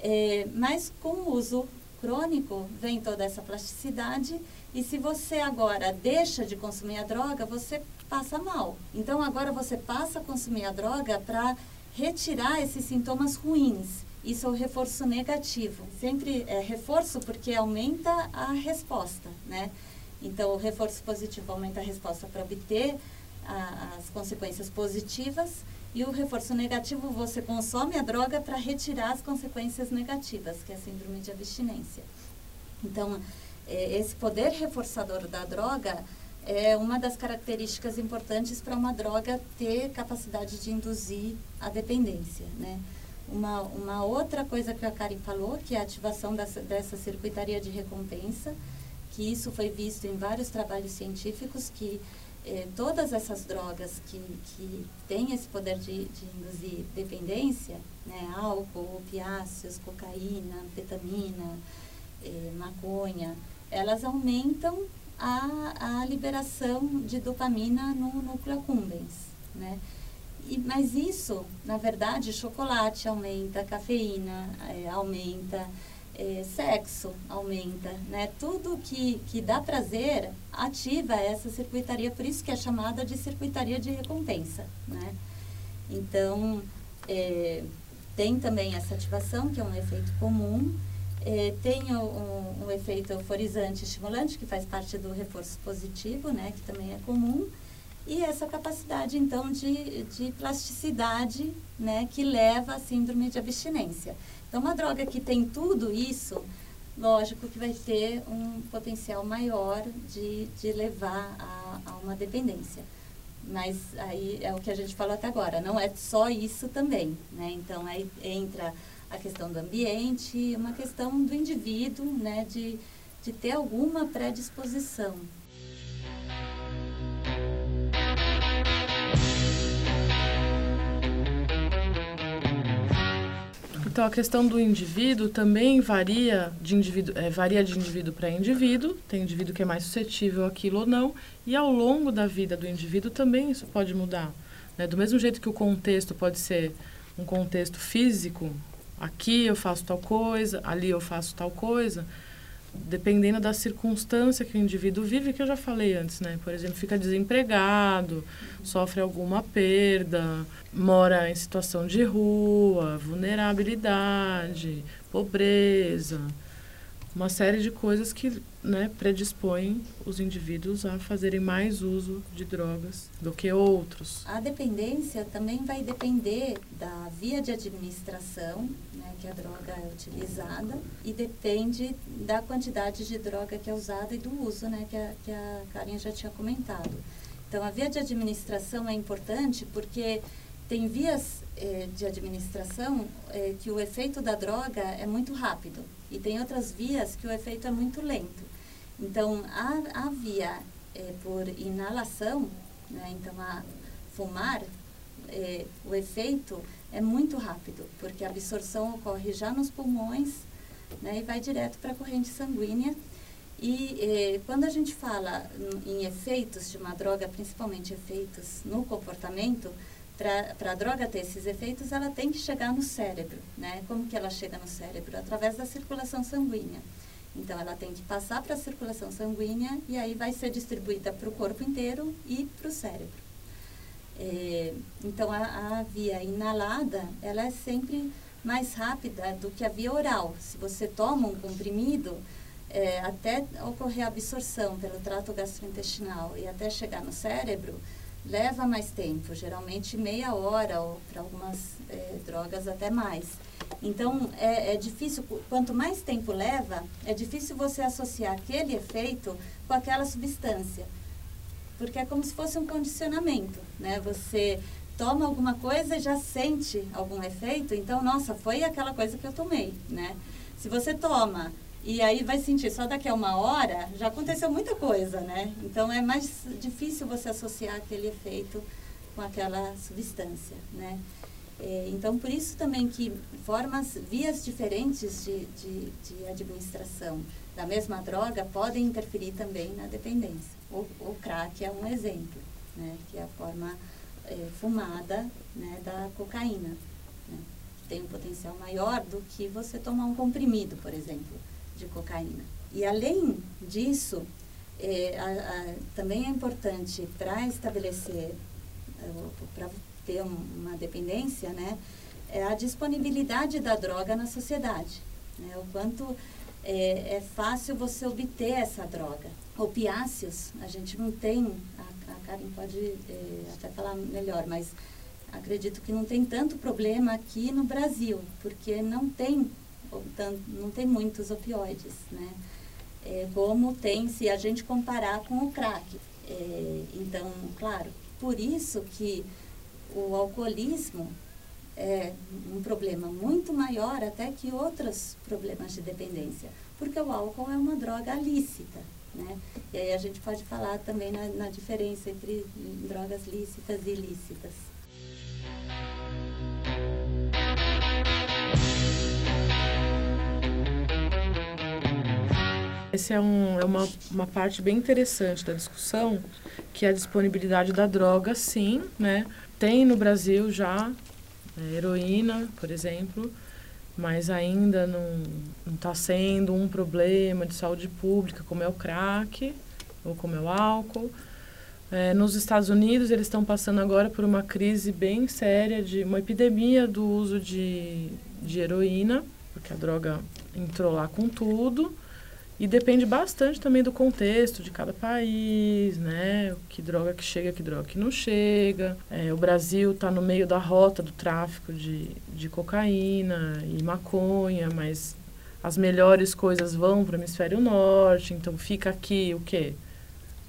É, mas com o uso crônico vem toda essa plasticidade e se você agora deixa de consumir a droga, você passa mal. Então agora você passa a consumir a droga para retirar esses sintomas ruins. Isso é o reforço negativo. Sempre é reforço porque aumenta a resposta, né? Então o reforço positivo aumenta a resposta para obter a, as consequências positivas e o reforço negativo você consome a droga para retirar as consequências negativas, que é a síndrome de abstinência. Então, é, esse poder reforçador da droga é uma das características importantes para uma droga ter capacidade de induzir a dependência, né? uma, uma outra coisa que a Karen falou, que é a ativação dessa, dessa circuitaria de recompensa, que isso foi visto em vários trabalhos científicos, que eh, todas essas drogas que, que têm esse poder de, de induzir dependência, né, álcool, opiáceos, cocaína, anfetamina, eh, maconha, elas aumentam a, a liberação de dopamina no núcleo accumbens, né? E, mas isso, na verdade, chocolate aumenta, cafeína é, aumenta, é, sexo aumenta, né? Tudo que, que dá prazer ativa essa circuitaria, por isso que é chamada de circuitaria de recompensa, né? Então, é, tem também essa ativação, que é um efeito comum, é, tem o, um, um, efeito euforizante estimulante, que faz parte do reforço positivo, né? Que também é comum, e essa capacidade, então, de, de plasticidade, né, que leva à síndrome de abstinência. Então, uma droga que tem tudo isso, lógico que vai ter um potencial maior de, de levar a, a uma dependência. Mas aí é o que a gente falou até agora, não é só isso também, né? Então, aí entra a questão do ambiente, uma questão do indivíduo, né, de, de ter alguma predisposição Então a questão do indivíduo também varia de indivíduo, é, varia de indivíduo para indivíduo. Tem indivíduo que é mais suscetível àquilo ou não. E ao longo da vida do indivíduo também isso pode mudar. Né? Do mesmo jeito que o contexto pode ser um contexto físico, aqui eu faço tal coisa, ali eu faço tal coisa, dependendo da circunstância que o indivíduo vive, que eu já falei antes, né? Por exemplo, fica desempregado, sofre alguma perda, mora em situação de rua, vulnerabilidade, pobreza, uma série de coisas que né, predispõem os indivíduos a fazerem mais uso de drogas do que outros. A dependência também vai depender da via de administração né, que a droga é utilizada e depende da quantidade de droga que é usada e do uso né, que, a, que a Karen já tinha comentado. Então, a via de administração é importante porque tem vias eh, de administração eh, que o efeito da droga é muito rápido e tem outras vias que o efeito é muito lento. Então, a, a via eh, por inalação, né, então a fumar, eh, o efeito é muito rápido, porque a absorção ocorre já nos pulmões né, e vai direto para a corrente sanguínea. E eh, quando a gente fala em efeitos de uma droga, principalmente efeitos no comportamento, para a droga ter esses efeitos, ela tem que chegar no cérebro, né? Como que ela chega no cérebro? Através da circulação sanguínea. Então, ela tem que passar para a circulação sanguínea e aí vai ser distribuída para o corpo inteiro e para o cérebro. É, então, a, a, via inalada, ela é sempre mais rápida do que a via oral. Se você toma um comprimido, é, até ocorrer a absorção pelo trato gastrointestinal e até chegar no cérebro, leva mais tempo, geralmente meia hora ou para algumas é, drogas até mais. Então é, é, difícil, quanto mais tempo leva, é difícil você associar aquele efeito com aquela substância, porque é como se fosse um condicionamento, né? Você toma alguma coisa e já sente algum efeito, então nossa, foi aquela coisa que eu tomei, né? Se você toma e aí vai sentir só daqui a uma hora, já aconteceu muita coisa, né? Então é mais difícil você associar aquele efeito com aquela substância, né? É, então por isso também que formas, vias diferentes de, de, de, administração da mesma droga podem interferir também na dependência. O, o crack é um exemplo, né? Que é a forma é, fumada né, da cocaína, né? que tem um potencial maior do que você tomar um comprimido, por exemplo de cocaína. E além disso, é, a, a, também é importante para estabelecer, é, para ter um, uma dependência, né, é a disponibilidade da droga na sociedade. Né, o quanto é, é, fácil você obter essa droga. Opiáceos, a gente não tem, a, a Karen pode é, até falar melhor, mas acredito que não tem tanto problema aqui no Brasil, porque não tem não tem muitos opioides, né? É, como tem se a gente comparar com o crack. É, então, claro, por isso que o alcoolismo é, um problema muito maior até que outros problemas de dependência, porque o álcool é uma droga lícita. Né? E aí a gente pode falar também na, na diferença entre drogas lícitas e ilícitas. Essa é, um, é uma, uma parte bem interessante da discussão, que é a disponibilidade da droga, sim, né? Tem no Brasil já é, heroína, por exemplo, mas ainda não está sendo um problema de saúde pública como é o crack ou como é o álcool. É, nos Estados Unidos, eles estão passando agora por uma crise bem séria, de uma epidemia do uso de, de heroína, porque a droga entrou lá com tudo. E depende bastante também do contexto de cada país, né? Que droga que chega, que droga que não chega. É, o Brasil está no meio da rota do tráfico de, de cocaína e maconha, mas as melhores coisas vão para o hemisfério norte, então fica aqui o quê?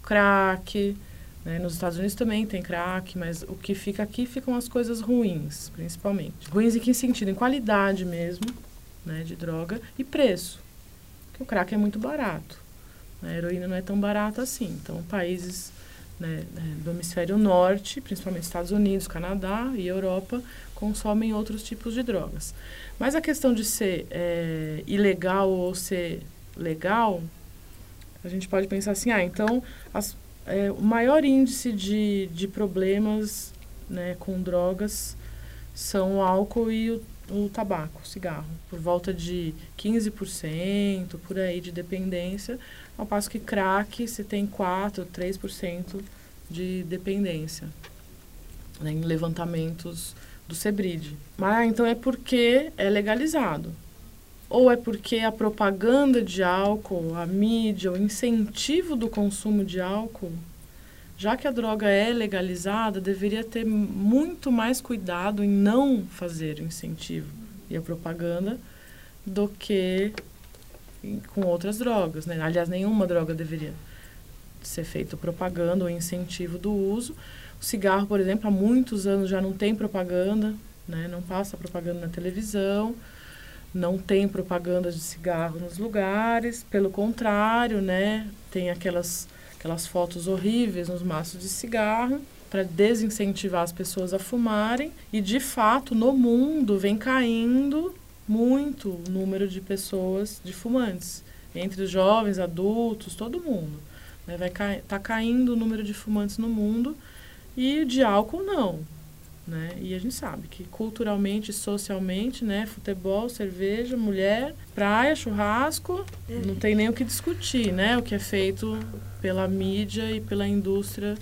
Crack. Né? Nos Estados Unidos também tem crack, mas o que fica aqui ficam as coisas ruins, principalmente. Ruins em que sentido? Em qualidade mesmo, né, de droga e preço que o crack é muito barato. A heroína não é tão barata assim. Então, países né, é, do hemisfério norte, principalmente Estados Unidos, Canadá e Europa, consomem outros tipos de drogas. Mas a questão de ser é, ilegal ou ser legal, a gente pode pensar assim, ah, então as, é, o maior índice de, de problemas né, com drogas são o álcool e o o tabaco, o cigarro, por volta de 15%, por aí de dependência, ao passo que crack você tem 4, 3% de dependência né, em levantamentos do Sebrid. Mas então é porque é legalizado. Ou é porque a propaganda de álcool, a mídia, o incentivo do consumo de álcool já que a droga é legalizada, deveria ter muito mais cuidado em não fazer o incentivo e a propaganda do que com outras drogas. Né? Aliás, nenhuma droga deveria ser feita propaganda ou incentivo do uso. O cigarro, por exemplo, há muitos anos já não tem propaganda, né? não passa propaganda na televisão, não tem propaganda de cigarro nos lugares. Pelo contrário, né? tem aquelas aquelas fotos horríveis nos maços de cigarro para desincentivar as pessoas a fumarem e de fato no mundo vem caindo muito o número de pessoas de fumantes entre os jovens, adultos, todo mundo. Né? Vai cai, tá caindo o número de fumantes no mundo e de álcool não. Né? E a gente sabe que culturalmente, socialmente, né, futebol, cerveja, mulher, praia, churrasco, não tem nem o que discutir, né? O que é feito pela mídia e pela indústria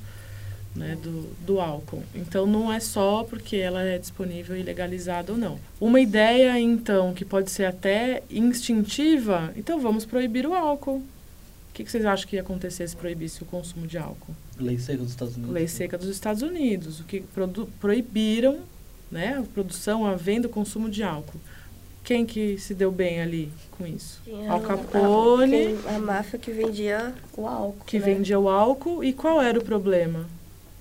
né, do, do álcool. Então não é só porque ela é disponível e legalizada ou não. Uma ideia, então, que pode ser até instintiva, então vamos proibir o álcool. O que, que vocês acham que ia acontecer se proibisse o consumo de álcool? Lei seca dos Estados Unidos. Lei seca dos Estados Unidos, o que proibiram né, a produção, a venda, o consumo de álcool. Quem que se deu bem ali com isso? Tinha Al Capone. A, a, máfia que vendia o álcool. Que né? vendia o álcool. E qual era o problema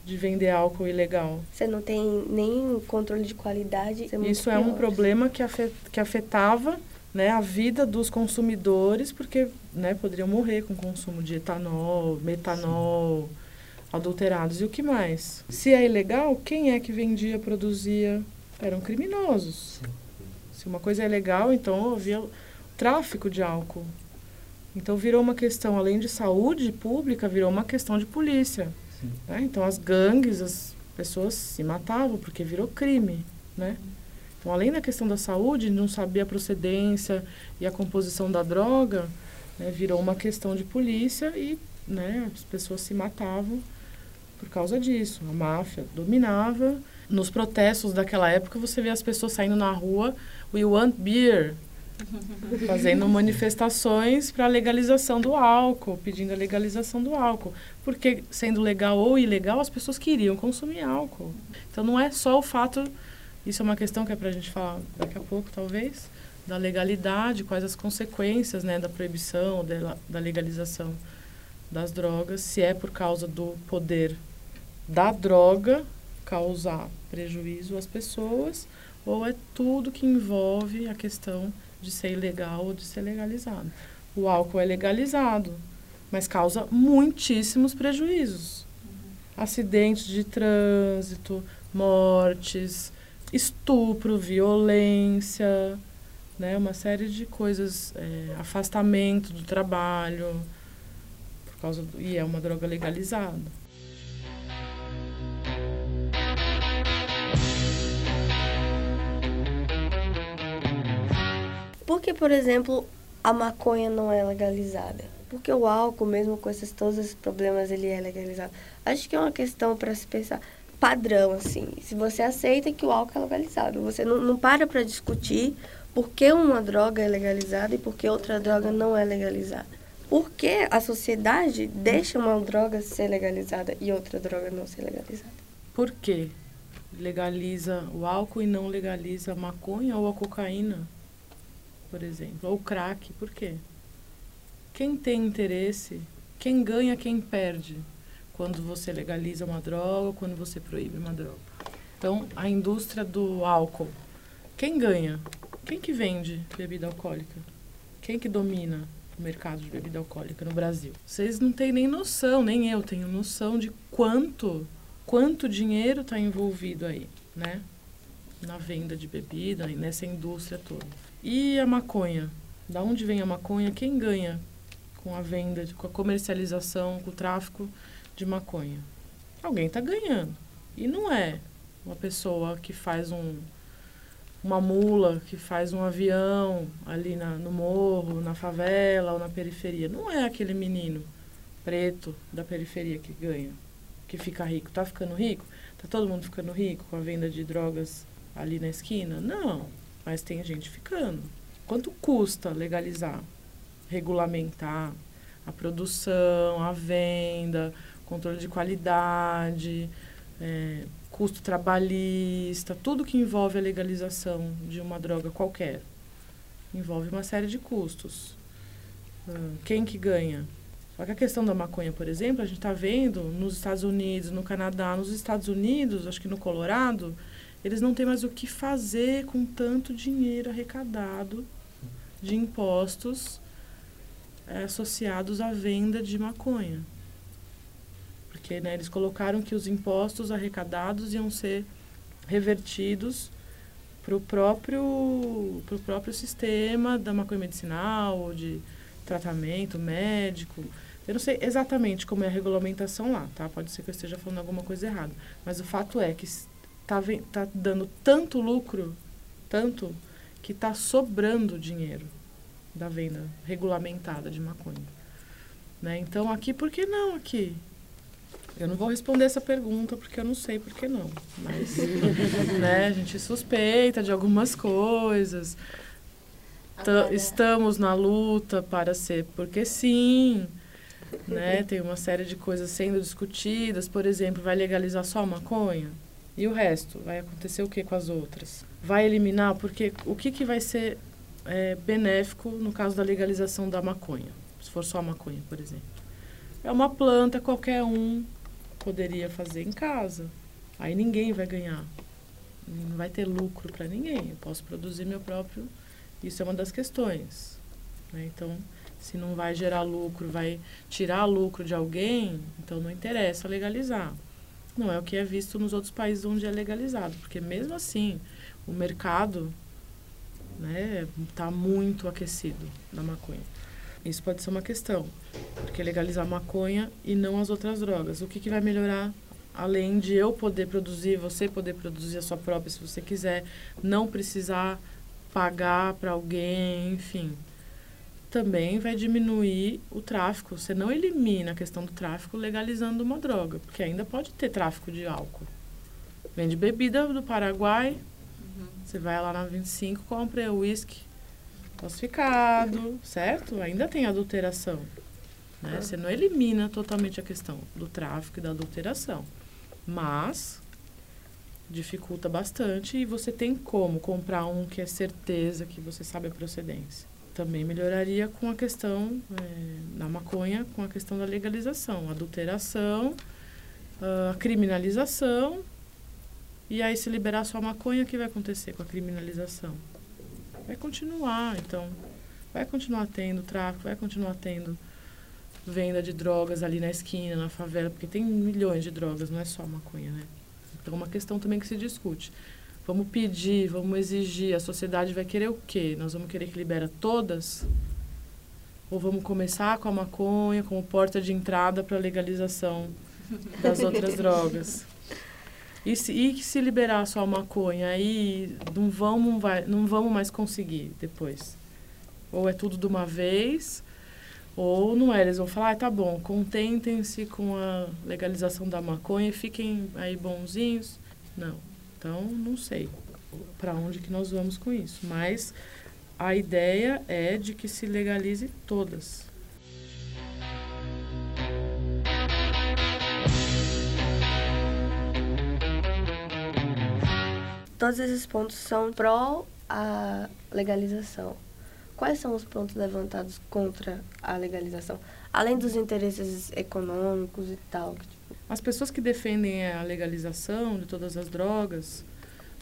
de vender álcool ilegal? Você não tem nem controle de qualidade. É isso é um problema que, afet, que afetava né, a vida dos consumidores, porque né, poderiam morrer com o consumo de etanol, metanol, Sim. adulterados. E o que mais? Se é ilegal, quem é que vendia, produzia? Eram criminosos. Sim. Se uma coisa é legal, então havia tráfico de álcool. Então virou uma questão, além de saúde pública, virou uma questão de polícia. Né? Então as gangues, as pessoas se matavam porque virou crime, né? Então, além da questão da saúde, não saber a procedência e a composição da droga, né, virou uma questão de polícia e né, as pessoas se matavam por causa disso. A máfia dominava. Nos protestos daquela época, você vê as pessoas saindo na rua, we want beer, fazendo manifestações para a legalização do álcool, pedindo a legalização do álcool. Porque, sendo legal ou ilegal, as pessoas queriam consumir álcool. Então, não é só o fato isso é uma questão que é para a gente falar daqui a pouco, talvez, da legalidade, quais as consequências né, da proibição, da, da legalização das drogas, se é por causa do poder da droga causar prejuízo às pessoas, ou é tudo que envolve a questão de ser ilegal ou de ser legalizado. O álcool é legalizado, mas causa muitíssimos prejuízos. Acidentes de trânsito, mortes, estupro, violência, né, uma série de coisas, é, afastamento do trabalho, por causa do, e é uma droga legalizada. Por que, por exemplo, a maconha não é legalizada? Porque o álcool, mesmo com esses, todos esses problemas, ele é legalizado. Acho que é uma questão para se pensar padrão, assim. Se você aceita que o álcool é legalizado, você não, não para para discutir por que uma droga é legalizada e por que outra droga não é legalizada. Por que a sociedade deixa uma droga ser legalizada e outra droga não ser legalizada? Por que legaliza o álcool e não legaliza a maconha ou a cocaína? por exemplo, ou crack, por quê? Quem tem interesse, quem ganha, quem perde quando você legaliza uma droga, quando você proíbe uma droga. Então, a indústria do álcool, quem ganha? Quem que vende bebida alcoólica? Quem que domina o mercado de bebida alcoólica no Brasil? Vocês não têm nem noção, nem eu tenho noção de quanto, quanto dinheiro está envolvido aí, né? Na venda de bebida, nessa indústria toda. E a maconha? Da onde vem a maconha? Quem ganha com a venda, com a comercialização, com o tráfico de maconha? Alguém está ganhando. E não é uma pessoa que faz um, uma mula, que faz um avião ali na, no morro, na favela ou na periferia. Não é aquele menino preto da periferia que ganha, que fica rico. Está ficando rico? Está todo mundo ficando rico com a venda de drogas ali na esquina? Não mas tem gente ficando. Quanto custa legalizar, regulamentar a produção, a venda, controle de qualidade, é, custo trabalhista, tudo que envolve a legalização de uma droga qualquer. Envolve uma série de custos. Uh, quem que ganha? Só que a questão da maconha, por exemplo, a gente está vendo nos Estados Unidos, no Canadá, nos Estados Unidos, acho que no Colorado, eles não têm mais o que fazer com tanto dinheiro arrecadado de impostos é, associados à venda de maconha. Porque né, eles colocaram que os impostos arrecadados iam ser revertidos para o próprio, pro próprio sistema da maconha medicinal, de tratamento médico. Eu não sei exatamente como é a regulamentação lá, tá? Pode ser que eu esteja falando alguma coisa errada. Mas o fato é que tá, tá dando tanto lucro, tanto, que está sobrando dinheiro da venda regulamentada de maconha. Né? Então, aqui, por que não aqui? Eu não vou responder essa pergunta porque eu não sei por que não. Mas né, a gente suspeita de algumas coisas. Estamos na luta para ser porque sim. Né? Tem uma série de coisas sendo discutidas. Por exemplo, vai legalizar só maconha? E o resto? Vai acontecer o que com as outras? Vai eliminar? Porque o que, que vai ser é, benéfico no caso da legalização da maconha? Se for só a maconha, por exemplo. É uma planta, qualquer um poderia fazer em casa. Aí ninguém vai ganhar. Não vai ter lucro para ninguém. Eu posso produzir meu próprio. Isso é uma das questões. Né? Então, se não vai gerar lucro, vai tirar lucro de alguém, então não interessa legalizar. Não é o que é visto nos outros países onde é legalizado, porque mesmo assim o mercado está né, tá muito aquecido da maconha. Isso pode ser uma questão, porque legalizar maconha e não as outras drogas. O que, que vai melhorar além de eu poder produzir, você poder produzir a sua própria se você quiser, não precisar pagar para alguém, enfim também vai diminuir o tráfico. Você não elimina a questão do tráfico legalizando uma droga, porque ainda pode ter tráfico de álcool. Vende bebida do Paraguai, uhum. você vai lá na 25, compra uísque falsificado, certo? Ainda tem adulteração. Né? Você não elimina totalmente a questão do tráfico e da adulteração. Mas dificulta bastante e você tem como comprar um que é certeza que você sabe a procedência também melhoraria com a questão é, da maconha, com a questão da legalização, adulteração, a criminalização E aí, se liberar só a maconha, o que vai acontecer com a criminalização? Vai continuar, então. Vai continuar tendo tráfico, vai continuar tendo venda de drogas ali na esquina, na favela, porque tem milhões de drogas, não é só maconha, né? Então, é uma questão também que se discute. Vamos pedir, vamos exigir, a sociedade vai querer o quê? Nós vamos querer que libera todas? Ou vamos começar com a maconha como porta de entrada para a legalização das outras drogas? E se, e se liberar só a maconha, aí não vamos, vai, não vamos mais conseguir depois. Ou é tudo de uma vez, ou não é. Eles vão falar, ah, tá bom, contentem-se com a legalização da maconha e fiquem aí bonzinhos. Não. Então, não sei para onde que nós vamos com isso. Mas a ideia é de que se legalize todas. Todos esses pontos são pró a legalização. Quais são os pontos levantados contra a legalização? Além dos interesses econômicos e tal. Tipo, As pessoas que defendem a legalização de todas as drogas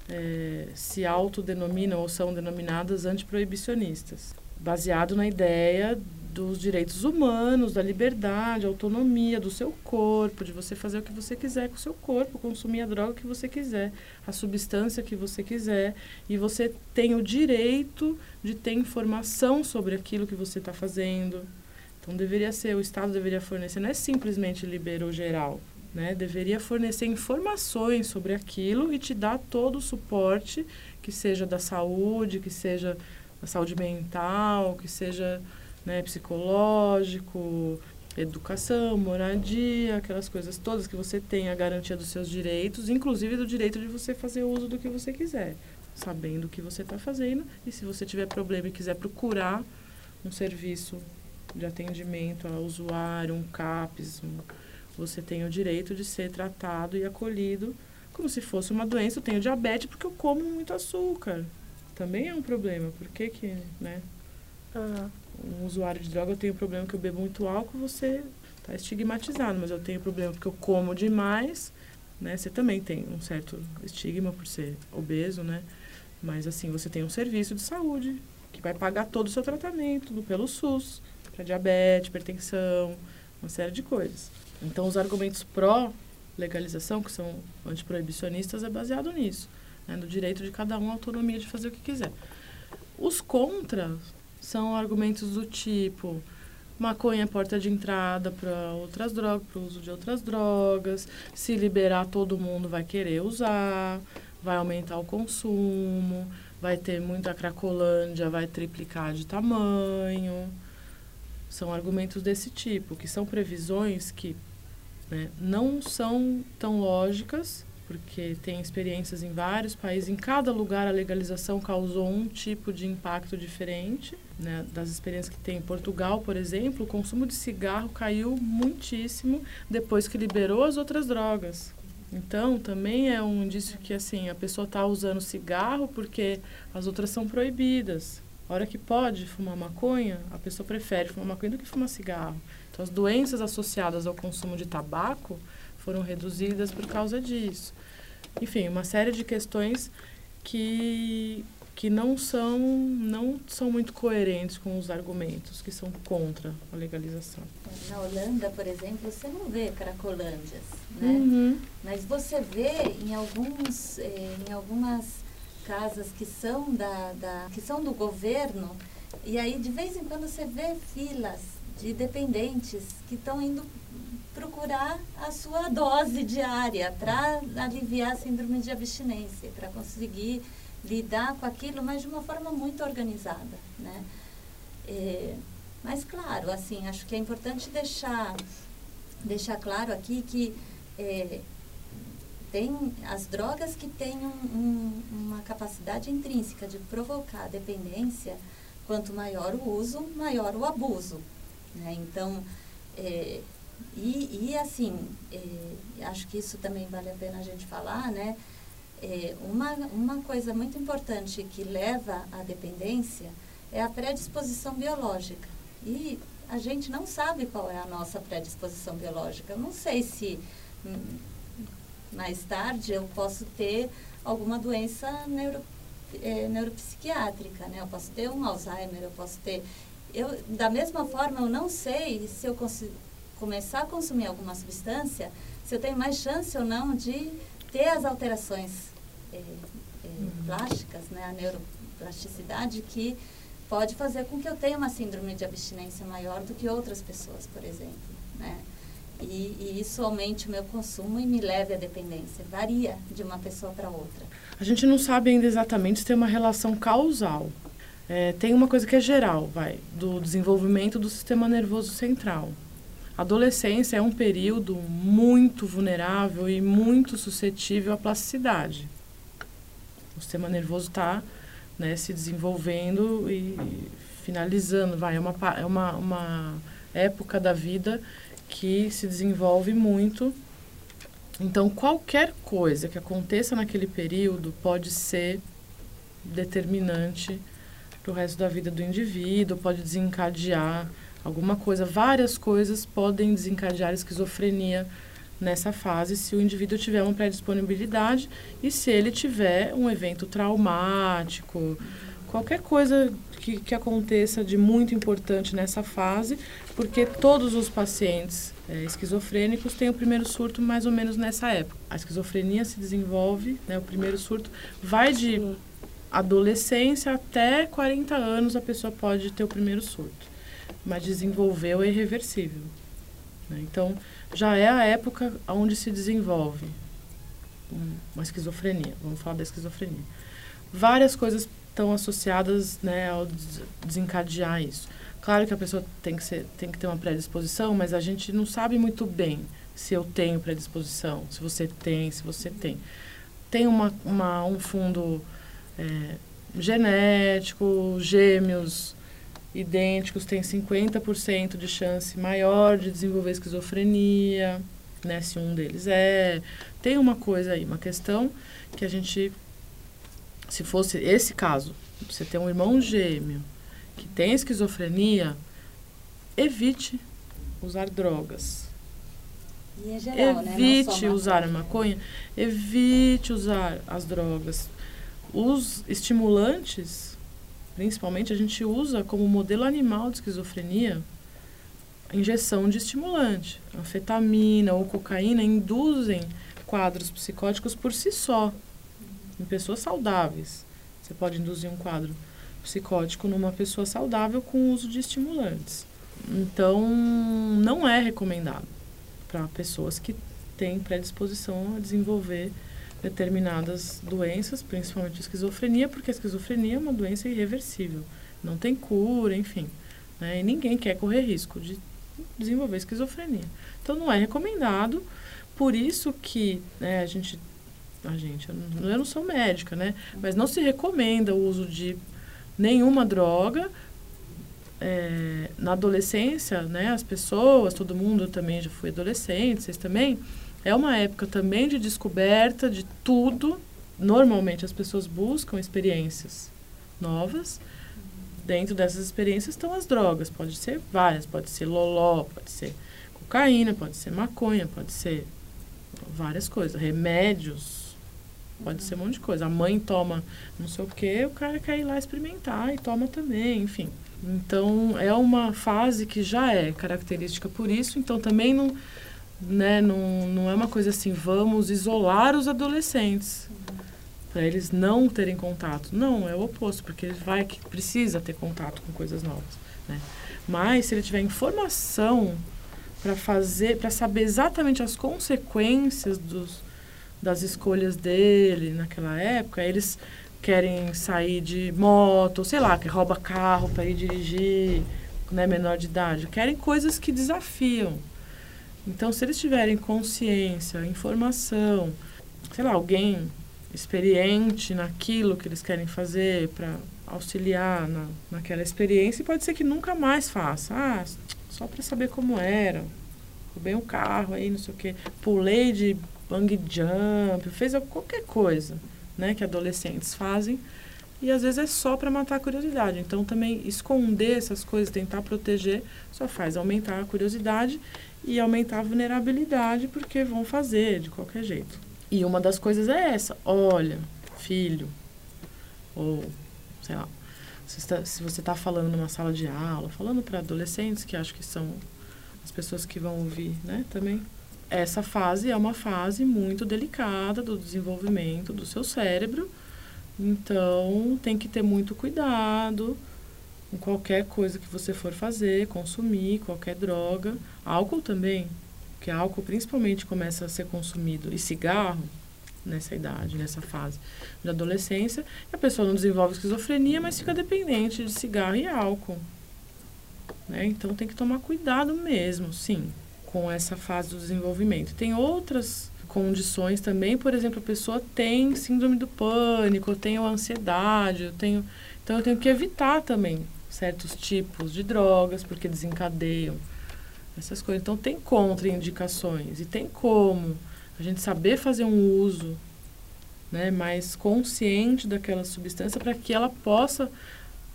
é, se autodenominam ou são denominadas antiproibicionistas, baseado na ideia dos direitos humanos, da liberdade, autonomia do seu corpo, de você fazer o que você quiser com o seu corpo, consumir a droga que você quiser, a substância que você quiser, e você tem o direito de ter informação sobre aquilo que você está fazendo. Então deveria ser, o Estado deveria fornecer, não é simplesmente liberou geral, né? Deveria fornecer informações sobre aquilo e te dar todo o suporte que seja da saúde, que seja da saúde mental, que seja né, psicológico, educação, moradia, aquelas coisas todas que você tem a garantia dos seus direitos, inclusive do direito de você fazer uso do que você quiser, sabendo o que você está fazendo. E se você tiver problema e quiser procurar um serviço de atendimento ao usuário, um CAPS, um, você tem o direito de ser tratado e acolhido como se fosse uma doença. Eu tenho diabetes porque eu como muito açúcar. Também é um problema. Por que que, né? ah, um usuário de droga, eu tenho problema que eu bebo muito álcool, você está estigmatizado, mas eu tenho problema porque eu como demais, né? Você também tem um certo estigma por ser obeso, né? Mas assim, você tem um serviço de saúde que vai pagar todo o seu tratamento pelo SUS, para diabetes, hipertensão, uma série de coisas. Então, os argumentos pró legalização, que são antiproibicionistas, é baseado nisso, né? no direito de cada um a autonomia de fazer o que quiser. Os contra são argumentos do tipo maconha é porta de entrada para outras drogas, para o uso de outras drogas. Se liberar, todo mundo vai querer usar, vai aumentar o consumo, vai ter muita cracolândia, vai triplicar de tamanho. São argumentos desse tipo, que são previsões que né, não são tão lógicas, porque tem experiências em vários países. Em cada lugar, a legalização causou um tipo de impacto diferente. Né? Das experiências que tem em Portugal, por exemplo, o consumo de cigarro caiu muitíssimo depois que liberou as outras drogas. Então, também é um indício que assim a pessoa está usando cigarro porque as outras são proibidas. A hora que pode fumar maconha, a pessoa prefere fumar maconha do que fumar cigarro. Então, as doenças associadas ao consumo de tabaco foram reduzidas por causa disso. Enfim, uma série de questões que, que não, são, não são muito coerentes com os argumentos que são contra a legalização. Na Holanda, por exemplo, você não vê cracolândias, né? Uhum. Mas você vê em alguns, eh, em algumas casas que são da, da, que são do governo, e aí de vez em quando você vê filas de dependentes que estão indo procurar a sua dose diária para aliviar a síndrome de abstinência, para conseguir lidar com aquilo, mas de uma forma muito organizada, né? Eh, mas claro, assim, acho que é importante deixar deixar claro aqui que eh, tem as drogas que têm um- um- uma capacidade intrínseca de provocar dependência, quanto maior o uso, maior o abuso. Né? Então, eh, e, e assim, eh, acho que isso também vale a pena a gente falar, né? Eh, uma, uma coisa muito importante que leva à dependência é a predisposição biológica. E a gente não sabe qual é a nossa predisposição biológica. Eu não sei se hum, mais tarde eu posso ter alguma doença neuro, é, neuropsiquiátrica, né? Eu posso ter um Alzheimer, eu posso ter... Eu, da mesma forma, eu não sei se eu começar a consumir alguma substância, se eu tenho mais chance ou não de ter as alterações é, é, uhum. plásticas, né? A neuroplasticidade que pode fazer com que eu tenha uma síndrome de abstinência maior do que outras pessoas, por exemplo, né? E, e, isso aumente o meu consumo e me leve à dependência. Varia de uma pessoa para outra. A gente não sabe ainda exatamente se tem uma relação causal. É, tem uma coisa que é geral, vai, do desenvolvimento do sistema nervoso central. Adolescência é um período muito vulnerável e muito suscetível à plasticidade. O sistema nervoso está né, se desenvolvendo e finalizando, vai, é uma, é uma, uma época da vida que se desenvolve muito. Então, qualquer coisa que aconteça naquele período pode ser determinante para o resto da vida do indivíduo, pode desencadear alguma coisa. Várias coisas podem desencadear esquizofrenia nessa fase se o indivíduo tiver uma predisponibilidade e se ele tiver um evento traumático, qualquer coisa que, que aconteça de muito importante nessa fase, porque todos os pacientes é, esquizofrênicos têm o primeiro surto mais ou menos nessa época. A esquizofrenia se desenvolve, né, o primeiro surto vai de adolescência até 40 anos a pessoa pode ter o primeiro surto, mas desenvolveu é irreversível. Né? Então, já é a época onde se desenvolve uma esquizofrenia. Vamos falar da esquizofrenia. Várias coisas estão associadas né, ao desencadear isso. Claro que a pessoa tem que, ser, tem que ter uma predisposição, mas a gente não sabe muito bem se eu tenho predisposição, se você tem, se você tem. Tem uma, uma um fundo é, genético, gêmeos idênticos têm 50% de chance maior de desenvolver esquizofrenia, né, se um deles é. Tem uma coisa aí, uma questão que a gente se fosse esse caso, você tem um irmão gêmeo que tem esquizofrenia, evite usar drogas. E é geral, né? evite né? usar a maconha, evite usar as drogas. Os estimulantes, principalmente, a gente usa como modelo animal de esquizofrenia injeção de estimulante. Anfetamina ou cocaína induzem quadros psicóticos por si só em pessoas saudáveis. Você pode induzir um quadro psicótico numa pessoa saudável com o uso de estimulantes. Então, não é recomendado para pessoas que têm predisposição a desenvolver determinadas doenças, principalmente esquizofrenia, porque a esquizofrenia é uma doença irreversível, não tem cura, enfim. Né? E ninguém quer correr risco de desenvolver esquizofrenia. Então, não é recomendado. Por isso que né, a gente a gente, eu não, eu não sou médica, né? Mas não se recomenda o uso de nenhuma droga. É, na adolescência, né, as pessoas, todo mundo também já foi adolescente, vocês também, é uma época também de descoberta de tudo. Normalmente as pessoas buscam experiências novas. Dentro dessas experiências estão as drogas. Pode ser várias, pode ser loló, pode ser cocaína, pode ser maconha, pode ser várias coisas, remédios, Pode ser um monte de coisa. A mãe toma não sei o quê, o cara quer ir lá experimentar e toma também, enfim. Então, é uma fase que já é característica por isso, então também não, né, não, não é uma coisa assim, vamos isolar os adolescentes para eles não terem contato. Não, é o oposto, porque ele vai que precisa ter contato com coisas novas, né? Mas se ele tiver informação para fazer, para saber exatamente as consequências dos das escolhas dele naquela época, eles querem sair de moto, sei lá, que rouba carro para ir dirigir, né, menor de idade, querem coisas que desafiam. Então, se eles tiverem consciência, informação, sei lá, alguém experiente naquilo que eles querem fazer para auxiliar na, naquela experiência, pode ser que nunca mais faça. Ah, só para saber como era. Roubei um carro aí, não sei o quê. Pulei de bang jump, fez qualquer coisa, né, que adolescentes fazem. E às vezes é só para matar a curiosidade. Então também esconder essas coisas, tentar proteger, só faz aumentar a curiosidade e aumentar a vulnerabilidade, porque vão fazer de qualquer jeito. E uma das coisas é essa: olha, filho, ou sei lá, se, você está falando numa sala de aula, falando para adolescentes, que acho que são as pessoas que vão ouvir, né, também. Essa fase é uma fase muito delicada do desenvolvimento do seu cérebro, então tem que ter muito cuidado com qualquer coisa que você for fazer, consumir, qualquer droga. Álcool também, porque álcool principalmente começa a ser consumido, e cigarro nessa idade, nessa fase de adolescência, a pessoa não desenvolve esquizofrenia, mas fica dependente de cigarro e álcool. Né? Então tem que tomar cuidado mesmo, sim, com essa fase do desenvolvimento. Tem outras condições também, por exemplo, a pessoa tem síndrome do pânico, eu tenho ansiedade, eu tenho, então eu tenho que evitar também certos tipos de drogas porque desencadeiam essas coisas. Então tem contraindicações e tem como a gente saber fazer um uso né, mais consciente daquela substância para que ela possa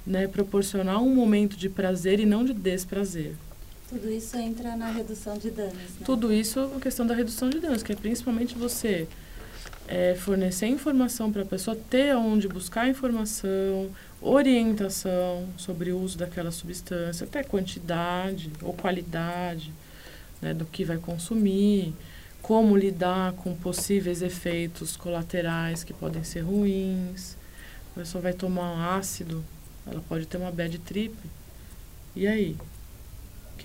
né, proporcionar um momento de prazer e não de desprazer. Tudo isso entra na redução de danos. Né? Tudo isso é questão da redução de danos, que é principalmente você é, fornecer informação para a pessoa, ter onde buscar informação, orientação sobre o uso daquela substância, até quantidade ou qualidade né, do que vai consumir, como lidar com possíveis efeitos colaterais que podem ser ruins. A pessoa vai tomar um ácido, ela pode ter uma bad trip. E aí?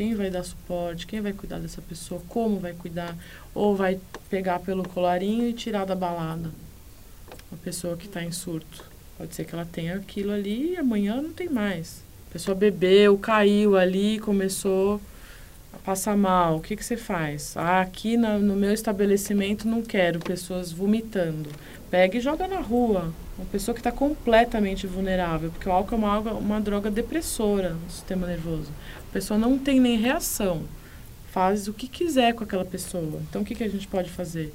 Quem vai dar suporte? Quem vai cuidar dessa pessoa? Como vai cuidar? Ou vai pegar pelo colarinho e tirar da balada a pessoa que está em surto? Pode ser que ela tenha aquilo ali e amanhã não tem mais. A pessoa bebeu, caiu ali, começou a passar mal. O que, que você faz? Ah, aqui na, no meu estabelecimento não quero pessoas vomitando. Pega e joga na rua. Uma pessoa que está completamente vulnerável, porque o álcool é uma, uma droga depressora no sistema nervoso. A pessoa não tem nem reação. Faz o que quiser com aquela pessoa. Então, o que, que a gente pode fazer?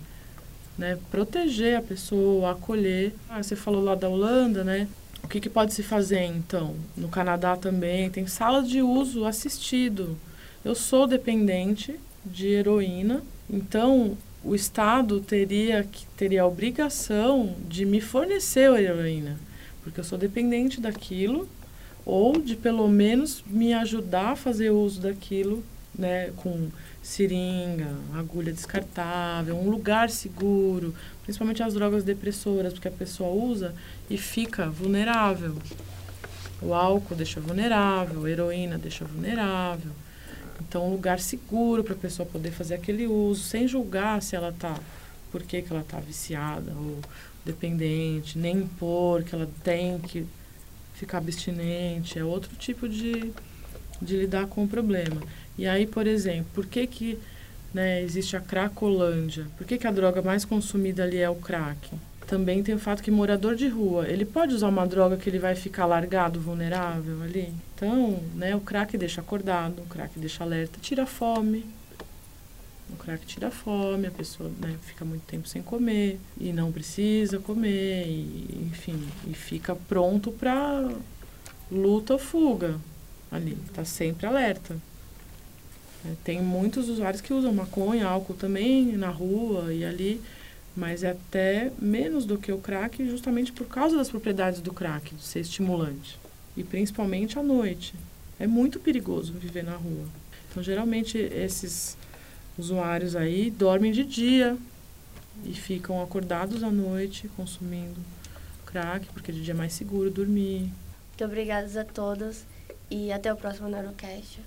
Né? Proteger a pessoa, acolher. Ah, você falou lá da Holanda, né? O que, que pode se fazer, então? No Canadá também tem sala de uso assistido. Eu sou dependente de heroína, então o Estado teria, que, teria a obrigação de me fornecer a heroína, porque eu sou dependente daquilo ou de pelo menos me ajudar a fazer uso daquilo, né, com seringa, agulha descartável, um lugar seguro, principalmente as drogas depressoras, porque a pessoa usa e fica vulnerável. O álcool deixa vulnerável, a heroína deixa vulnerável. Então, um lugar seguro para a pessoa poder fazer aquele uso, sem julgar se ela está, por que, que ela está viciada ou dependente, nem impor que ela tem que ficar abstinente, é outro tipo de, de lidar com o problema. E aí, por exemplo, por que que né, existe a cracolândia? Por que, que a droga mais consumida ali é o crack? Também tem o fato que morador de rua, ele pode usar uma droga que ele vai ficar largado, vulnerável ali. Então, né, o crack deixa acordado, o crack deixa alerta, tira fome, o crack tira a fome, a pessoa né, fica muito tempo sem comer e não precisa comer, e, enfim, e fica pronto para luta ou fuga ali, está sempre alerta. É, tem muitos usuários que usam maconha, álcool também na rua e ali, mas é até menos do que o crack justamente por causa das propriedades do crack, de ser estimulante. E principalmente à noite. É muito perigoso viver na rua. Então, geralmente, esses usuários aí dormem de dia e ficam acordados à noite consumindo crack, porque de dia é mais seguro dormir. Muito obrigada a todos e até o próximo Neurocast.